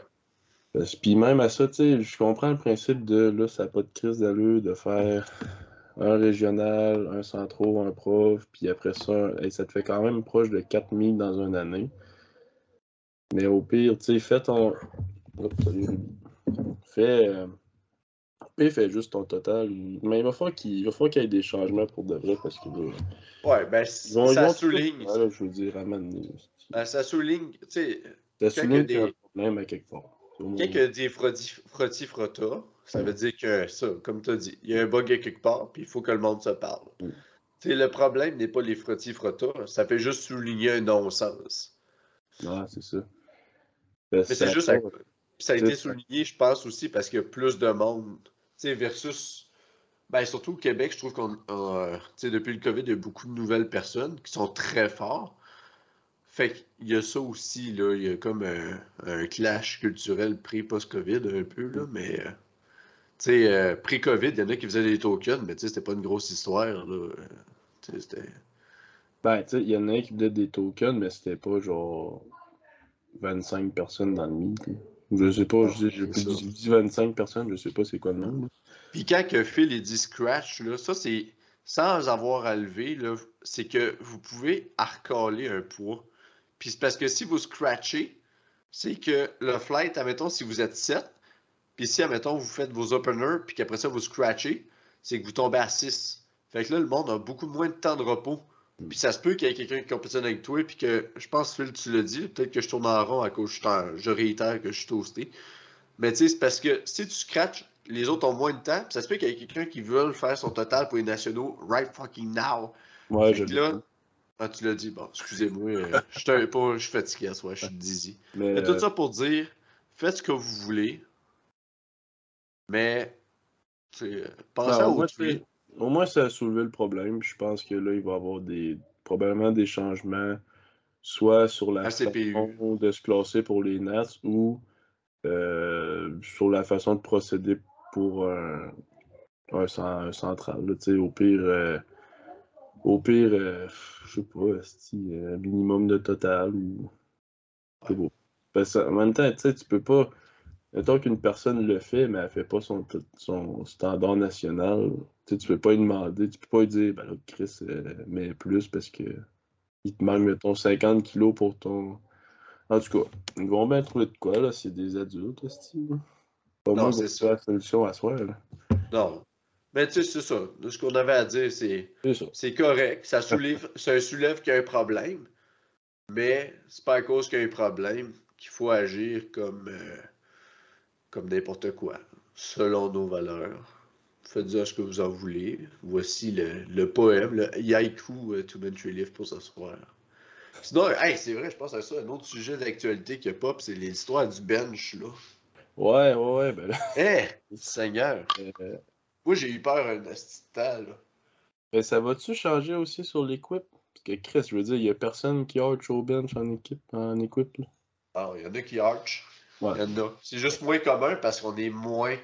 Puis même à ça, tu sais, je comprends le principe de là, ça n'a pas de crise d'allure de faire un régional, un centro, un prof, puis après ça, ça te fait quand même proche de 4000 dans une année. Mais au pire, tu sais, fais ton. Fais. Euh, il fait juste ton total. Mais il va falloir qu'il y ait des changements pour de vrai parce que.
Ouais, ben ça souligne.
je veux dire,
ben, ça souligne, tu sais.
Ça souligne qu'il y a un problème à quelque part.
A des frotti frotta, ça veut dire que ça, comme tu as dit, il y a un bug à quelque part, puis il faut que le monde se parle. Mm. Tu sais, le problème n'est pas les frotti frotta, ça fait juste souligner un non-sens.
Ouais, c'est ça.
Ben, Mais c'est juste. Ça a été souligné, je pense aussi, parce qu'il y a plus de monde versus. Ben, surtout au Québec, je trouve qu'on. sais, depuis le COVID, il y a beaucoup de nouvelles personnes qui sont très forts. Fait qu'il y a ça aussi, là. Il y a comme un, clash culturel pré-post-COVID, un peu, là. Mais. Euh, tu sais, euh, pré-COVID, il y en a qui faisaient des tokens, mais tu sais, c'était pas une grosse histoire, là. Tu sais, c'était.
Ben, tu sais, il y en a qui faisaient des tokens, mais c'était pas genre 25 personnes dans le meet. Je sais pas, je, dis 25 personnes, je sais pas c'est quoi le nombre.
Puis quand que Phil est dit scratch, là, ça c'est sans avoir à lever, c'est que vous pouvez arcaler un poids. Puis c'est parce que si vous scratchez, c'est que le flight, admettons, si vous êtes 7, puis si, admettons, vous faites vos openers, puis qu'après ça, vous scratchez, c'est que vous tombez à 6. Fait que là, le monde a beaucoup moins de temps de repos. Puis ça se peut qu'il y ait quelqu'un qui compétitionne avec toi, puis que je pense, Phil, tu l'as dit, peut-être que je tourne en rond à cause je, je réitère que je suis toasté. Mais tu sais, c'est parce que si tu scratches, les autres ont moins de temps, puis ça se peut qu'il y ait quelqu'un qui veut faire son total pour les nationaux right fucking now.
Ouais, je
là, ah, tu l'as dit, bon, excusez-moi, euh, je, pas, je suis fatigué à soi, je suis dizzy. Mais, tout ça pour dire, faites ce que vous voulez, mais pensez à autrui.
Au moins, ça a soulevé le problème. Je pense que là, il va y avoir des, probablement des changements, soit sur la façon de se classer pour les Nats ou euh, sur la façon de procéder pour un, un central. Là, au pire, euh, au pire, euh, je sais pas, esti, euh, minimum de total ou. C'est beau. Parce que, en même temps, tu peux pas. Mettons qu'une personne le fait, mais elle fait pas son, son standard national. Tu tu peux pas lui demander, tu peux pas lui dire, ben là, Chris, euh, mets plus parce que il te manque, mettons, 50 kilos pour ton. En tout cas, ils vont bien trouver de quoi, là, c'est des adultes, là. Pas
Non,
moi
c'est ça.
la solution à soi, là.
Non. Mais tu sais, c'est ça. Ce qu'on avait à dire, c'est
c'est
correct. Ça soulève, ça soulève qu'il y a un problème. Mais c'est pas à cause qu'il y a un problème qu'il faut agir comme, euh, comme n'importe quoi, selon nos valeurs. Faites-en ce que vous en voulez. Voici le, le poème, le Yaiku euh, to Mentry Lift pour ce soir. Sinon, hey, c'est vrai, je pense à ça. Un autre sujet d'actualité qui pop, c'est l'histoire du bench, là.
Ouais, ouais, ouais, ben là.
Eh, Seigneur.
euh,
Moi, j'ai eu peur un temps, là.
Ben, ça va-tu changer aussi sur l'équipe? Parce que Chris, je veux dire, il y a personne qui arch au bench en équipe, en équipe, là.
Alors, il y en a qui arch.
Ouais.
Il y en a. C'est juste moins commun parce qu'on est moins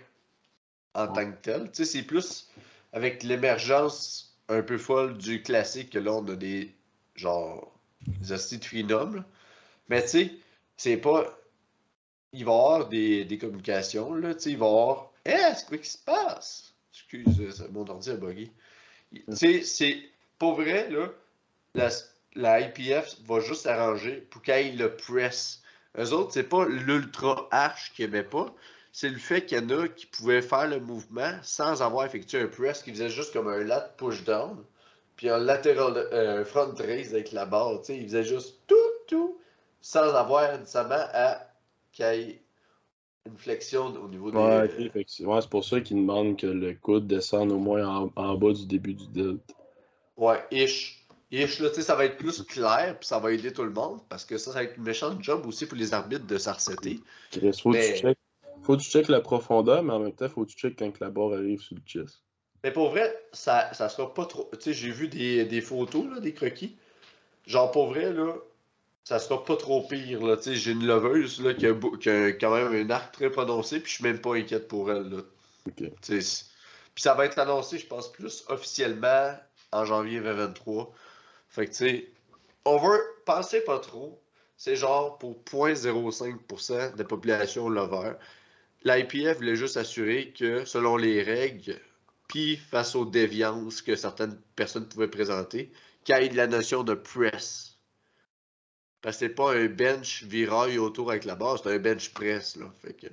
en tant que tel. Tu sais, c'est plus avec l'émergence un peu folle du classique que là, on a des genre des hosties de phénomènes. Mais tu sais, c'est pas. Il va y avoir des, des communications, là. Tu sais, il va y avoir. Eh, c'est quoi qui se passe? Excuse, euh, mon ordi a bugué. Tu sais, c'est. Pour vrai, là, la, la IPF va juste s'arranger pour ait le press. Eux autres, c'est pas l'ultra arch qu'ils aimaient pas, c'est le fait qu'il y en a qui pouvaient faire le mouvement sans avoir effectué un press, qui faisait juste comme un lat push-down, puis un lateral, euh, front raise avec la barre, tu sais, ils faisaient juste tout, tout, sans avoir nécessairement à qu'il y ait une flexion au niveau des...
Ouais, que c'est pour ça qu'ils demandent que le coude descende au moins en, en bas du début du delta.
Ouais, ish. Ish, là, ça va être plus clair, puis ça va aider tout le monde, parce que ça, ça va être une méchante job aussi pour les arbitres de s'arrêter.
Chris, faut
Mais-.
Faut que tu check la profondeur, mais en même temps, faut que tu check quand la barre arrive sur le chest.
Mais pour vrai, ça, ça sera pas trop. Tu sais, j'ai vu des, des photos, là, des croquis. Genre, pour vrai, là, ça sera pas trop pire, là. Tu sais, j'ai une leveuse, là, qui a, qui a quand même un arc très prononcé, puis je suis même pas inquiète pour elle, là. Tu sais, Puis ça va être annoncé, je pense, plus officiellement en janvier 2023. Fait que, tu sais, on veut penser pas trop. C'est genre pour 0.05% de la population lover. L'IPF voulait juste assurer que, selon les règles, puis face aux déviances que certaines personnes pouvaient présenter, qu'il y ait la notion de press. Parce que c'est pas un bench viraille autour avec la barre, c'est un bench press, là. Fait que...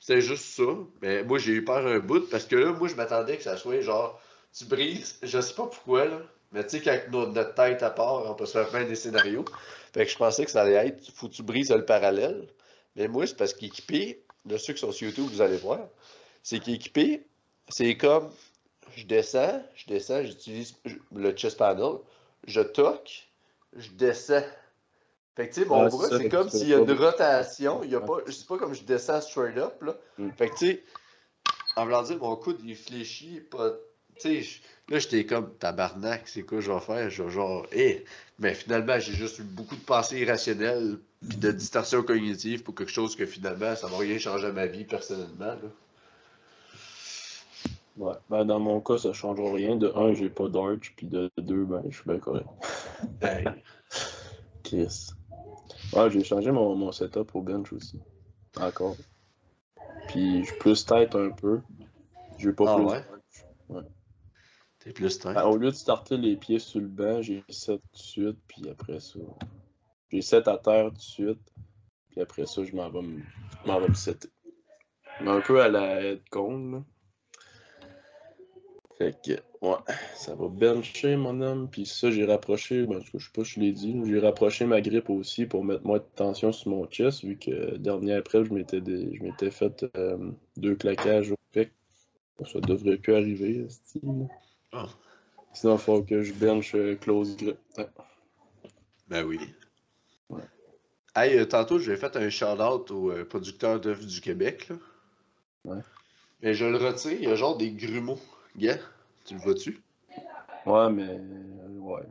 C'est juste ça. Mais moi, j'ai eu peur un bout parce que là, moi, je m'attendais que ça soit genre, tu brises, je sais pas pourquoi, là. Mais tu sais, quand notre, tête à part, on peut se faire plein des scénarios. Fait que je pensais que ça allait être, faut que tu brises le parallèle. Mais moi, c'est parce qu'équipé, de ceux qui sont sur YouTube, vous allez voir, c'est qu'équipé, c'est comme, je descends, je descends, j'utilise le chest panel, je toque, je descends. Fait que tu sais, mon bras,
c'est
comme s'il y a une rotation, il y a pas, c'est pas comme je descends straight up, là.
Mm.
Fait que tu sais, en voulant dire, mon coude, il fléchit, pas. Tu sais, je- là, j'étais comme tabarnak, c'est quoi je vais faire? Je vais genre, hé! Mais finalement, j'ai juste eu beaucoup de pensées irrationnelles puis de distorsion cognitive pour quelque chose que finalement, ça va rien changer à ma vie personnellement. Là.
Ouais. Ben, dans mon cas, ça change rien. De un, j'ai pas d'arch, puis de deux, ben, je suis bien correct.
Hey.
Chris. Ouais, j'ai changé mon, mon setup au bench aussi. Encore. Puis je plus tête un peu. J'ai pas
Ah
plus
ouais? Plus.
Ben, au lieu de starter les pieds sur le banc, j'ai 7 tout de suite, puis après ça. J'ai 7 à terre tout de suite. Puis après ça, je m'en vais me, setter. Mais Un peu à la headcone, là. Fait que, ouais, ça va bencher, mon homme. Puis ça, j'ai rapproché, ben, je sais pas je l'ai dit, j'ai rapproché ma grippe aussi pour mettre moins de tension sur mon chest, vu que dernier après, je m'étais je m'étais fait euh, deux claquages au pec. Ça devrait plus arriver, esti, là.
Ah.
Sinon, il faut que je bench close grip. Ouais.
Ben oui.
Ouais.
Hey, euh, tantôt, j'ai fait un shout-out au euh, producteur d'œufs du Québec. Là.
Ouais.
Mais je le retire, il y a genre des grumeaux. Gars, tu le vois-tu?
Ouais, mais. euh, ouais.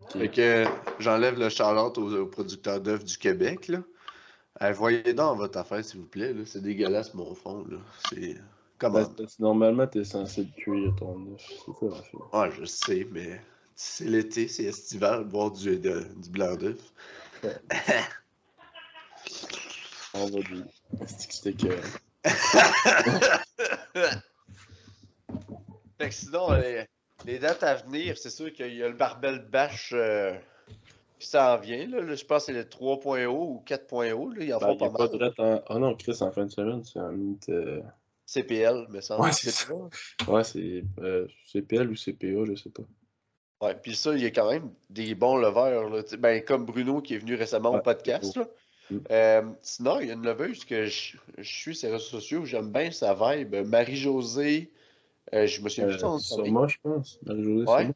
Ok.
Fait que j'enlève le shout-out au, au producteur d'œufs du Québec. Là. voyez donc votre affaire, s'il vous plaît. C'est dégueulasse, mon fond. C'est. Comment?
normalement, t'es censé cuire ton œuf. C'est ça,
la Ouais, je sais, mais c'est l'été, c'est estival, boire du, du blanc d'œuf.
On va dire. C'est que c'était que.
fait que sinon, les, dates à venir, c'est sûr qu'il y a le Barbel Bash euh, qui s'en vient. Là. je pense que c'est le 3.0 ou 4.0. Il
en ben, pas mal. Pas Oh non, Chris, en fin de semaine, c'est un mythe. Euh,
CPL, mais ça.
Ouais, c'est ça. Ouais, c'est euh, CPL ou CPA, je sais pas.
Ouais, puis ça, il y a quand même des bons leveurs. Là. Ben, comme Bruno qui est venu récemment au podcast. Là. Mm. Euh, sinon, il y a une leveuse que je, suis sur les réseaux sociaux, j'aime bien sa vibe. Marie-Josée, euh, je me souviens plus de
son moi, je pense. Marie-Josée,
ouais.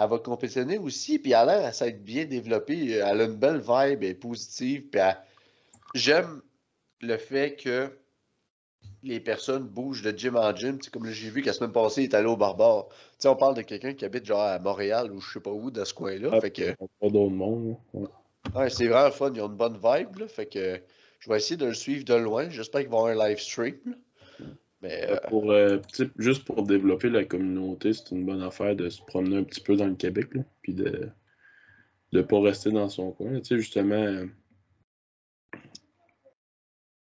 Elle va compétitionner aussi, puis elle a l'air à s'être bien développée. Elle a une belle vibe, elle est positive, puis j'aime le fait que les personnes bougent de gym en gym. comme j'ai vu qu'à la semaine passée, il est allé au Barbare. on parle de quelqu'un qui habite genre à Montréal ou je sais pas où, dans ce coin-là.
Ah,
fait que...
Pas d'autre monde.
Ouais. c'est vraiment fun. Ils ont une bonne vibe. Là, fait que je vais essayer de le suivre de loin. J'espère qu'il va y avoir un live stream. Mais,
euh, pour, euh, juste pour développer la communauté, c'est une bonne affaire de se promener un petit peu dans le Québec. Là, puis de ne pas rester dans son coin. Justement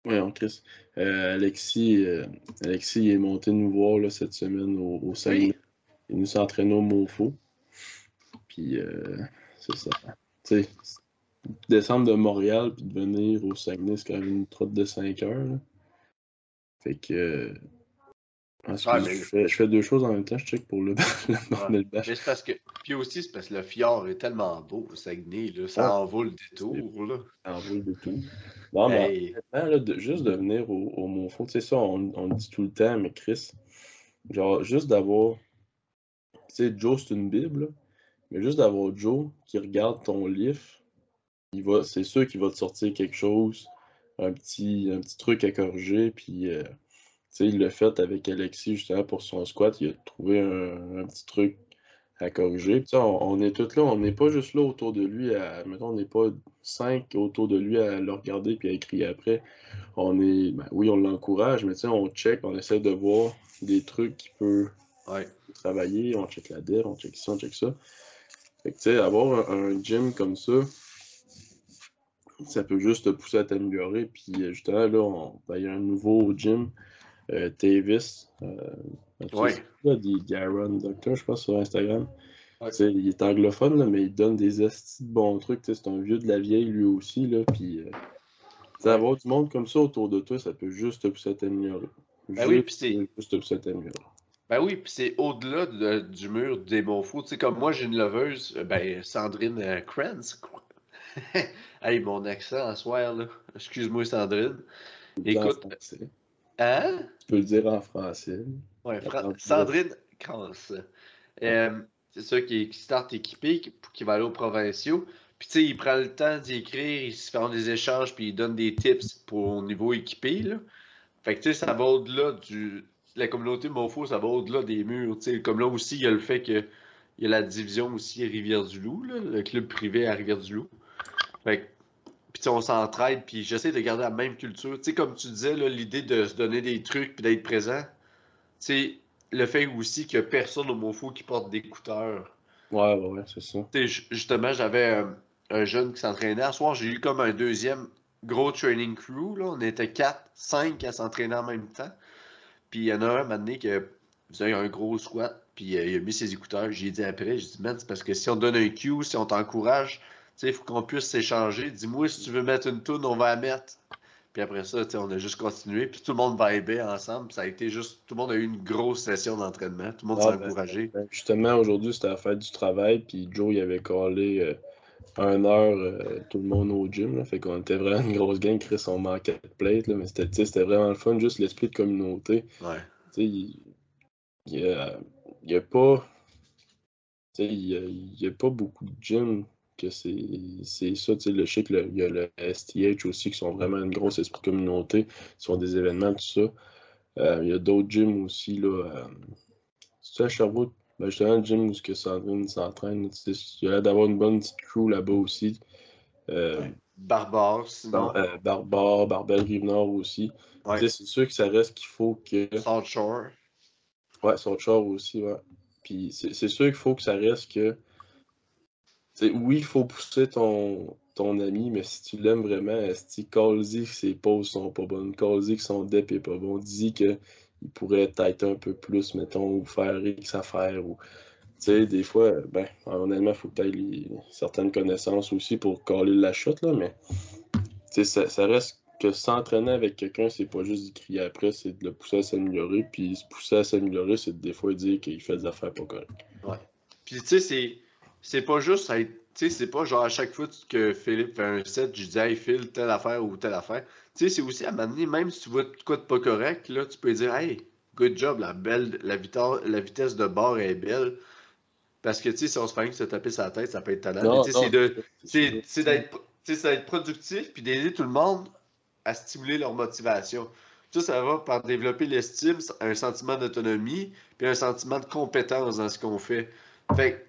oui, en Chris. Euh, Alexis, euh, Alexis est monté nous voir là, cette semaine au, au Saguenay. Il nous s'entraîne au Mofo. Puis, euh, c'est ça. Tu sais, descendre de Montréal puis de venir au Saguenay, c'est quand même une trotte de 5 heures. Là. Fait que je, fais, deux choses en même temps, je check pour le,
le, ouais. c'est parce que. Puis aussi, c'est parce que le fjord est tellement beau, Saguenay, là, ça ah, envoie le détour. Là.
Ça envoie le détour. Bon, mais juste de venir au, au tu sais, ça, on, on, le dit tout le temps, mais Chris, genre, juste d'avoir. Tu sais, Joe, c'est une Bible, mais juste d'avoir Joe qui regarde ton livre, il va, c'est sûr qu'il va te sortir quelque chose, un petit, un petit truc à corriger, puis. Euh, il l'a fait avec Alexis justement pour son squat. Il a trouvé un, petit truc à corriger. on, est tous là, on n'est pas juste là autour de lui à. Mettons, on n'est pas cinq autour de lui à le regarder puis à écrire après. On est. Ben oui, on l'encourage, mais on check, on essaie de voir des trucs qui peut travailler. On check la dev, on check ça, on check ça. Fait que, tu sais, avoir un, gym comme ça, ça peut juste te pousser à t'améliorer. Puis justement, là, ben, il y a un nouveau gym euh, Tavis. Euh,
ouais.
des Garon Doctor, je pense, sur Instagram. Il est anglophone, là, mais il donne des astuces de bons trucs. C'est un vieux de la vieille, lui aussi. Là, puis, euh, avoir du monde comme ça autour de toi, ça peut juste te pousser à t'améliorer.
Ben oui, puis c'est.
Juste te pousser à t'améliorer.
Ben oui, puis c'est au-delà du mur des bons fous. Tu sais, comme moi, j'ai une loveuse, euh, ben, Sandrine euh, Kranz. hey, mon accent en soir, là. Excuse-moi, Sandrine. Écoute. Hein?
Tu peux le dire en français.
Ouais, Sandrine Kranz. Euh, c'est ça qui, qui start équipé, qui, va aller aux provinciaux. Puis, tu sais, il prend le temps d'écrire, il se fait des échanges, puis il donne des tips pour au niveau équipé. Là. Fait que, tu sais, ça va au-delà du. La communauté Mofo, ça va au-delà des murs. sais Comme là aussi, il y a le fait que il y a la division aussi Rivière-du-Loup, le club privé à Rivière-du-Loup. Fait que puis on s'entraide, puis j'essaie de garder la même culture. Tu sais, comme tu disais, l'idée de se donner des trucs puis d'être présent, c'est le fait aussi qu'il n'y a personne au Mofo qui porte des écouteurs.
Ouais, ouais, ouais, c'est ça.
justement, j'avais un, jeune qui s'entraînait. À soir, j'ai eu comme un deuxième gros training crew. Là. On était quatre, cinq à s'entraîner en même temps. Puis il y en a un, maintenant, qui faisait un gros squat, puis euh, il a mis ses écouteurs. J'ai dit après, j'ai dit, man, c'est parce que si on donne un cue, si on t'encourage, il faut qu'on puisse s'échanger. Dis-moi si tu veux mettre une toune, on va la mettre. Puis après ça, on a juste continué. Puis tout le monde vibait ensemble. Ça a été juste. Tout le monde a eu une grosse session d'entraînement. Tout le monde s'est ben, encouragé.
Ben, justement, aujourd'hui, c'était la fête du travail. Puis Joe, il avait collé euh, un heure euh, tout le monde au gym. Là, fait qu'on était vraiment une grosse gang. Chris, on manquait de plate. Là, mais c'était vraiment le fun. Juste l'esprit de communauté.
Ouais.
Il n'y a, a pas. Il n'y a, a, pas beaucoup de gyms que c'est ça. Tu sais, le, je il y a le STH aussi qui sont vraiment une grosse esprit de communauté, qui sont des événements, tout ça. Euh, il y a d'autres gyms aussi. Là, euh, c'est à Sherbrooke. Ben, justement, le gym où que Sandrine s'entraîne, il y a l'air d'avoir une bonne petite crew là-bas aussi. Euh,
Barbare, sinon.
euh, Barbare, Barbel Rive-Nord aussi.
Ouais.
C'est sûr que ça reste qu'il faut que.
South Shore.
Ouais, son char aussi, ouais. Puis c'est c'est sûr qu'il faut que ça reste que. Oui, il faut pousser ton, ami, mais si tu l'aimes vraiment, si call-y que ses pauses sont pas bonnes, que son dep est pas bon, dis que il pourrait être un peu plus, mettons, ou faire X affaire, ou. Tu sais, des fois, ben, honnêtement, il faut que tu certaines connaissances aussi pour caler la chute, là, mais. Ça, reste que s'entraîner avec quelqu'un, c'est pas juste d'y crier après, c'est de le pousser à s'améliorer. Puis se pousser à s'améliorer, c'est des fois dire qu'il fait des affaires pas correctes.
Puis, tu sais, c'est, c'est pas juste être. Tu sais, c'est pas genre à chaque fois que Philippe fait un set, je dis, hey, Phil, telle affaire ou telle affaire. Tu sais, c'est aussi à m'amener, même si tu vois quoi de pas correct, là, tu peux dire, hey, good job, la, belle, la, vitesse, la vitesse de bord est belle. Parce que, tu sais, si on se fait que se taper sa tête, ça peut être talent. Tu sais, c'est d'être productif puis d'aider tout le monde à stimuler leur motivation. Ça, ça va par développer l'estime, un sentiment d'autonomie, puis un sentiment de compétence dans ce qu'on fait. Fait que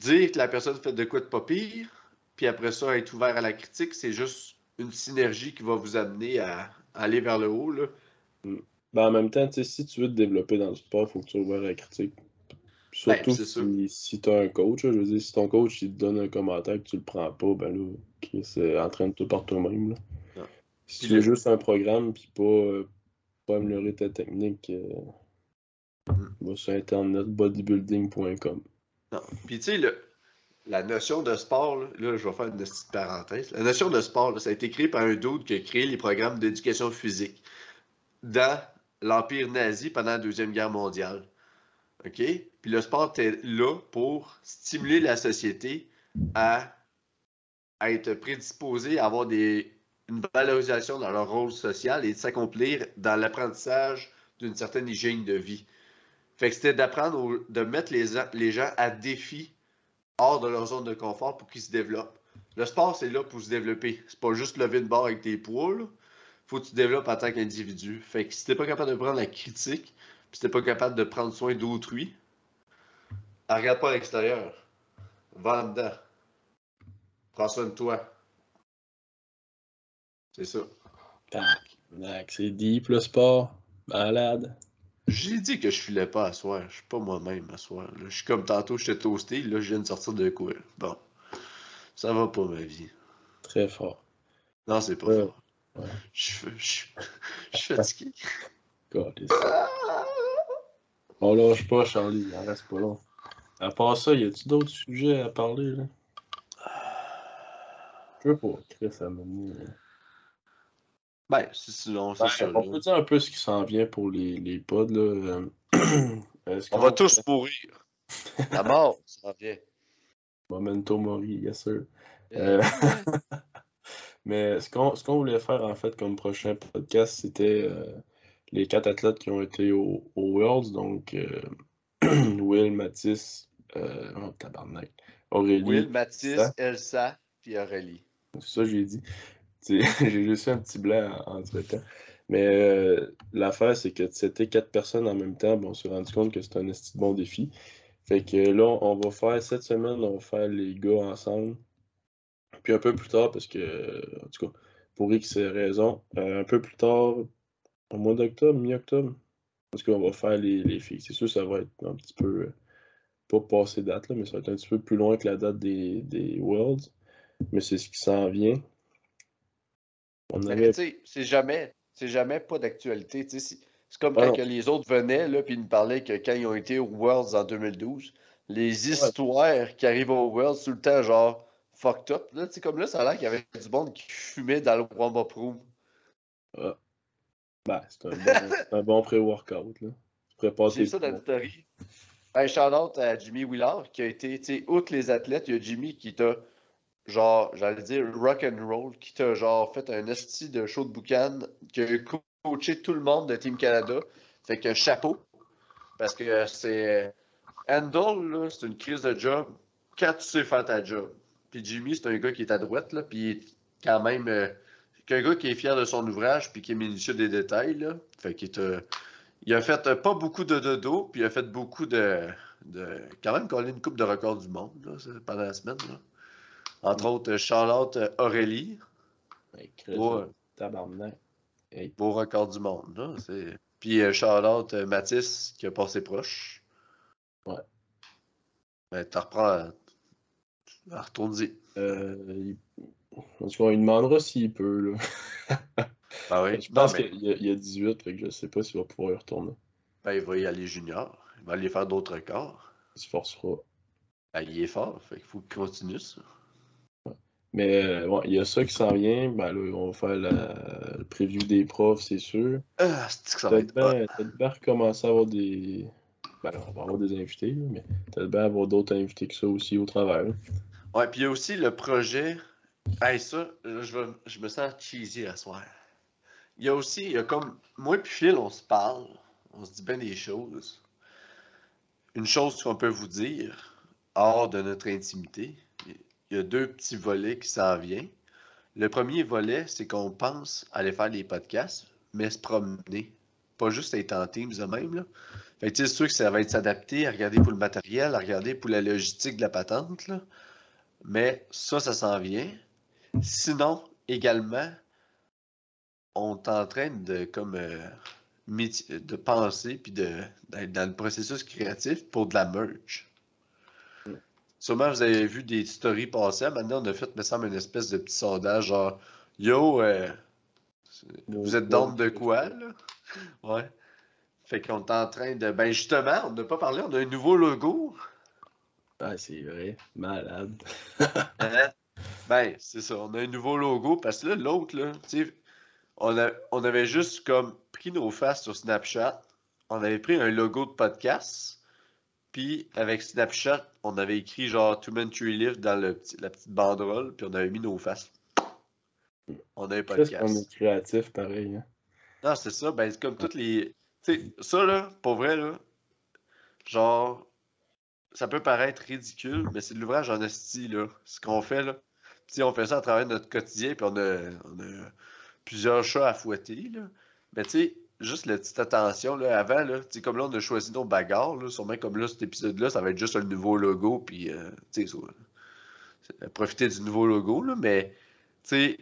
dire que la personne fait de quoi de pas pire, puis après ça, être ouvert à la critique, c'est juste une synergie qui va vous amener à, à aller vers le haut. Là.
Ben, en même temps, tu sais, si tu veux te développer dans le sport, il faut que tu sois ouvert à la critique. Surtout
Ben, sûr.
si, si tu as un coach. là. je veux dire, si ton coach il te donne un commentaire et que tu le prends pas, ben là, Chris, euh, entraîne-toi par toi-même. Si
Puis
tu veux juste un programme puis pas, euh, pas améliorer ta technique, euh,
Mm.
va sur internet bodybuilding.com.
Non. Puis tu sais, la notion de sport, là, je vais faire une petite parenthèse. La notion de sport, ça a été créé par un dude qui a créé les programmes d'éducation physique dans l'Empire nazi pendant la Deuxième Guerre mondiale. OK? Puis le sport était là pour stimuler la société à, à être prédisposé à avoir des, une valorisation dans leur rôle social et de s'accomplir dans l'apprentissage d'une certaine hygiène de vie. Fait que c'était d'apprendre, de mettre les, les gens à défi hors de leur zone de confort pour qu'ils se développent. Le sport, c'est là pour se développer. C'est pas juste lever une barre avec tes poids, là. Faut que tu développes en tant qu'individu. Fait que si t'es pas capable de prendre la critique, puis si t'es pas capable de prendre soin d'autrui, regarde pas à l'extérieur. Va en dedans. Prends soin de toi. C'est ça.
Tac, tac, c'est deep le sport. Malade.
J'ai dit que je filais pas à soir. Je suis pas moi-même à soir. là. Je suis comme tantôt, j'étais toasté. Là, je viens de sortir de quoi. Bon. Ça va pas, ma vie.
Très fort.
Non, c'est pas
Ouais.
fort.
Ouais.
Je suis je je suis fatigué.
Calisse. On lâche pas, Charlie, il en reste pas long. À part ça, y a-tu d'autres sujets à parler, là? Je veux pas, Chris, ça m'a mis.
Ben, si- sinon, c'est
Ben,
ça.
on
là.
peut dire un peu ce qui s'en vient pour les, les pods, là. euh,
On va tous mourir. La mort, ça vient.
Memento mori, yes sir. Euh, Mais ce qu'on ce qu'on voulait faire en fait comme prochain podcast, c'était euh, les quatre athlètes qui ont été au, au Worlds, donc euh, Will, Mathis, euh, oh, tabarnak, Aurélie.
Will, Mathis,
ça.
Elsa, puis Aurélie.
C'est ça que j'ai dit. J'ai juste eu un petit blanc en- entre-temps. Mais euh, l'affaire, c'est que c'était quatre personnes en même temps. Bon, on s'est rendu compte que c'était un bon défi. Fait que là, on va faire cette semaine, on va faire les gars ensemble. Puis un peu plus tard, parce que, en tout cas, pour X raison, euh, un peu plus tard, au mois d'octobre, mi-octobre, parce qu'on va faire les, les filles. C'est sûr, ça va être un petit peu, euh, pas passé date, là, mais ça va être un petit peu plus loin que la date des, des Worlds. Mais c'est ce qui s'en vient. Avait
c'est jamais, c'est jamais pas d'actualité. C'est comme
Ah
quand que les autres venaient, puis ils nous parlaient que quand ils ont été au Worlds en 2012, les histoires qui arrivent au Worlds tout le temps, genre, fucked up. Là, comme là, ça a l'air qu'il y avait du monde qui fumait dans le warm-up room.
Ben, c'est un bon, pré-workout.
J'ai ça dans story. Un shout-out à Jimmy Willard qui a été, tu sais, outre les athlètes, il y a Jimmy qui t'a, genre, j'allais dire rock and roll, qui t'a, genre, fait un esti de show de boucan, qui a co- coaché tout le monde de Team Canada. Fait que chapeau. Parce que c'est. Handle, c'est une crise de job quand tu sais faire ta job. Puis Jimmy, c'est un gars qui est à droite, là, puis quand même. euh, c'est un gars qui est fier de son ouvrage, puis qui est minutieux des détails, là. Fait qu'il. Il a fait euh, pas beaucoup de dodo, puis il a fait beaucoup de. de quand même collé une coupe de record du monde là, pendant la semaine. Là. Entre autres, Charlotte Aurélie.
Chris,
Ouais.
tabarnak. Hey,
Beau record du monde. Là. Puis euh, Charlotte Mathis qui a passé proche.
Ouais.
Ben, t'en reprends. Ah, Retourne-y.
euh, il... En tout cas, on lui demandera s'il peut. Là.
Ben oui.
Je pense
mais,
qu'il y, a- il y a 18, fait que je sais pas s'il va pouvoir y retourner.
ben, il va y aller junior. Il va aller faire d'autres records.
Il se forcera.
Ben, il est fort. Fait qu'il faut qu'il continue ça.
Mais euh, bon, il y a ça qui s'en vient. Ben là, on va faire la... le preview des profs, c'est sûr.
Ah, c'est que ça va être
peut-être à avoir des. Ben, on va avoir des invités, mais peut-être bien avoir d'autres invités que ça aussi au travers.
Ouais, puis il y a aussi le projet. Hey, ça, je, je me sens cheesy à soir. Il y a aussi, il y a comme. Moi puis Phil, on se parle. On se dit bien des choses. Une chose qu'on peut vous dire, hors de notre intimité, il y a deux petits volets qui s'en viennent. Le premier volet, c'est qu'on pense aller faire des podcasts, mais se promener. Pas juste être en Teams de même. Fait que, c'est sûr que ça va être s'adapter à regarder pour le matériel, à regarder pour la logistique de la patente, là. Mais ça, ça s'en vient. Sinon, également, on est en train de comme euh, de penser puis d'être dans le processus créatif pour de la merch. Sûrement, vous avez vu des stories passer. Maintenant, on a fait, me semble, une espèce de petit sondage genre Yo, euh, vous êtes down de quoi, là? Ouais. Fait qu'on est en train de. Ben justement, on n'a pas parlé, on a un nouveau logo.
Ah, c'est vrai. Malade.
Hein? Ben, c'est ça. On a un nouveau logo parce que là, l'autre, là, tu sais, on, a- on avait juste comme pris nos faces sur Snapchat. On avait pris un logo de podcast. Puis avec Snapchat, on avait écrit genre Two Men Tree Lift dans le petit- la petite banderole. Puis on avait mis nos faces. On a un
Qu'est-ce qu'on
podcast.
est créatif pareil. Hein?
Non, c'est ça. Ben, c'est comme toutes les. Tu sais, ça, là, pour vrai, là, genre, ça peut paraître ridicule, mais c'est de l'ouvrage en esti, là. Ce qu'on fait, là. On fait ça à travers notre quotidien, puis on a, on a plusieurs chats à fouetter, là. Mais tu sais, juste la petite attention, là, avant, là, comme là, on a choisi nos bagarres, là, sûrement comme là, cet épisode-là, ça va être juste un nouveau logo, puis, euh, tu sais, profiter du nouveau logo, là, mais, tu sais,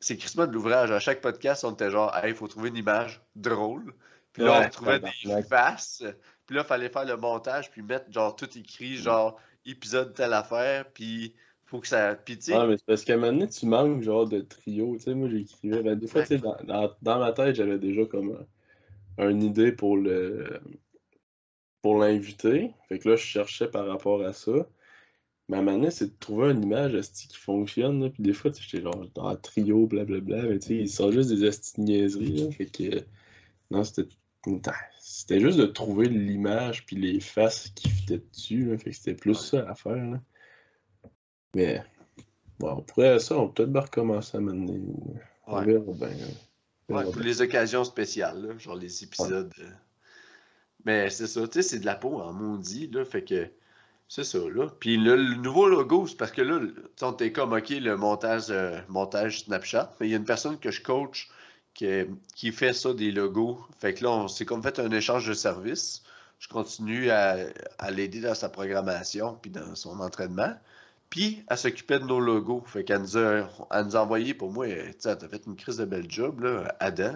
c'est crissement de l'ouvrage. À chaque podcast, on était genre, hey, il faut trouver une image drôle. Puis là,
Ouais,
on trouvait des faces. Puis là, il fallait faire le montage, puis mettre genre tout écrit, genre épisode telle affaire, puis faut que ça. Puis tu
Ah, mais c'est parce qu'à un moment donné, tu manques genre de trio. Tu sais, moi, j'écrivais. Ben, des fois, tu sais, dans, dans, dans ma tête, j'avais déjà comme un- une idée pour le pour l'inviter. Fait que là, je cherchais par rapport à ça. Mais à un moment donné, c'est de trouver une image esti, qui fonctionne. là. Puis des fois, tu sais, genre dans un trio, blablabla. Mais tu sais, ils sont juste des esti de niaiseries. là. Fait que. Non, c'était. C'était juste de trouver l'image puis les faces qui fitaient dessus. là. Fait que c'était plus ça à faire. Là. Mais. Bon, on pourrait ça, on peut peut-être recommencer à mener. ou- On
Ouais.
verra bien. hein. On
ouais,
verra
pour les occasions spéciales, là, genre les épisodes. euh. Mais c'est ça, tu sais, c'est de la peau en maudit, là. Fait que c'est ça, là. Puis là, le nouveau logo, c'est parce que là, on était comme, OK, le montage, euh, montage Snapchat. Mais il y a une personne que je coach qui, qui fait ça, des logos. Fait que là, on s'est comme fait un échange de services. Je continue à, à l'aider dans sa programmation puis dans son entraînement. Puis, elle s'occupait de nos logos. Fait qu'elle nous a, elle nous a envoyé, pour moi, euh, tu sais, elle a fait une crise de bel job, là, Adam.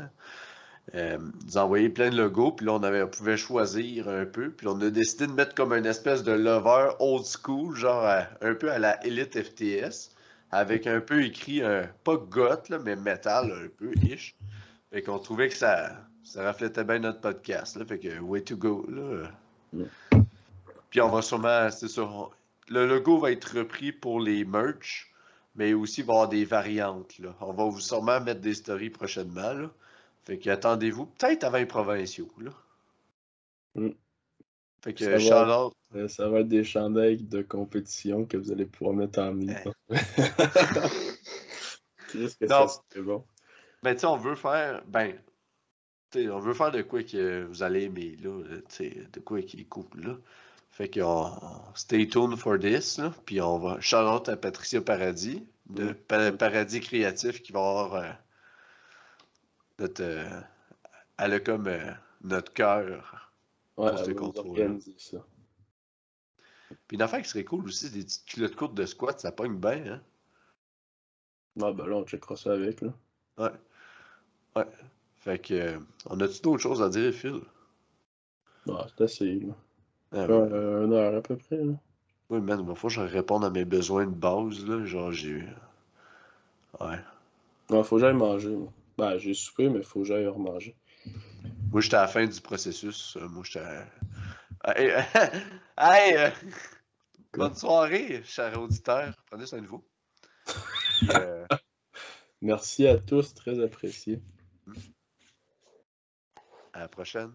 Euh, elle nous a envoyé plein de logos, puis là, on, avait, on pouvait choisir un peu. Puis on a décidé de mettre comme une espèce de lover old school, genre à- un peu à la Elite FTS, avec un peu écrit, un, pas goth, là, mais metal, un peu, ish. Fait qu'on trouvait que ça, ça reflétait bien notre podcast, là. Fait que, way to go, là. Puis on va sûrement, c'est sûr, le logo va être repris pour les merch, mais aussi il va y avoir des variantes. Là. On va vous sûrement mettre des stories prochainement. Là. Fait que attendez-vous peut-être avant les provinciaux. Là.
Mm.
Fait
Ça
que. Charlotte,
Ça va être des chandails de compétition que vous allez pouvoir mettre en militant. Qu'est-ce que
Non.
ça bon?
ben tu sais, on veut faire. Ben, on veut faire de quoi que vous allez aimer, là. de quoi qui est cool, là. Fait que stay tuned for this, là. Puis on va. Charlotte à Patricia Paradis, de. Pa- Paradis Créatif, qui va avoir euh, notre. euh, elle a comme euh, notre cœur.
Ouais,
Pour
organiser ça.
Puis une affaire qui serait cool aussi, des petites culottes courtes de squat, ça pogne bien, hein.
Ah, ben là, on checkera ça avec, là.
Ouais. Ouais. Fait que, on a-tu d'autres choses à dire, Phil?
Bah, c'est assez, là.
Ah,
Ouais, euh, une heure à peu près, là.
Oui, man, il falloir que je réponde à mes besoins de base, là. Genre, j'ai. Ouais.
Non, faut que j'aille manger, moi. Ben, j'ai soupé, mais faut que j'aille remanger.
Moi, j'étais à la fin du processus. Moi, j'étais. Hey! hey, euh, Bonne soirée, chers auditeurs. Prenez soin de vous. Euh,
Merci à tous, très apprécié.
à la prochaine.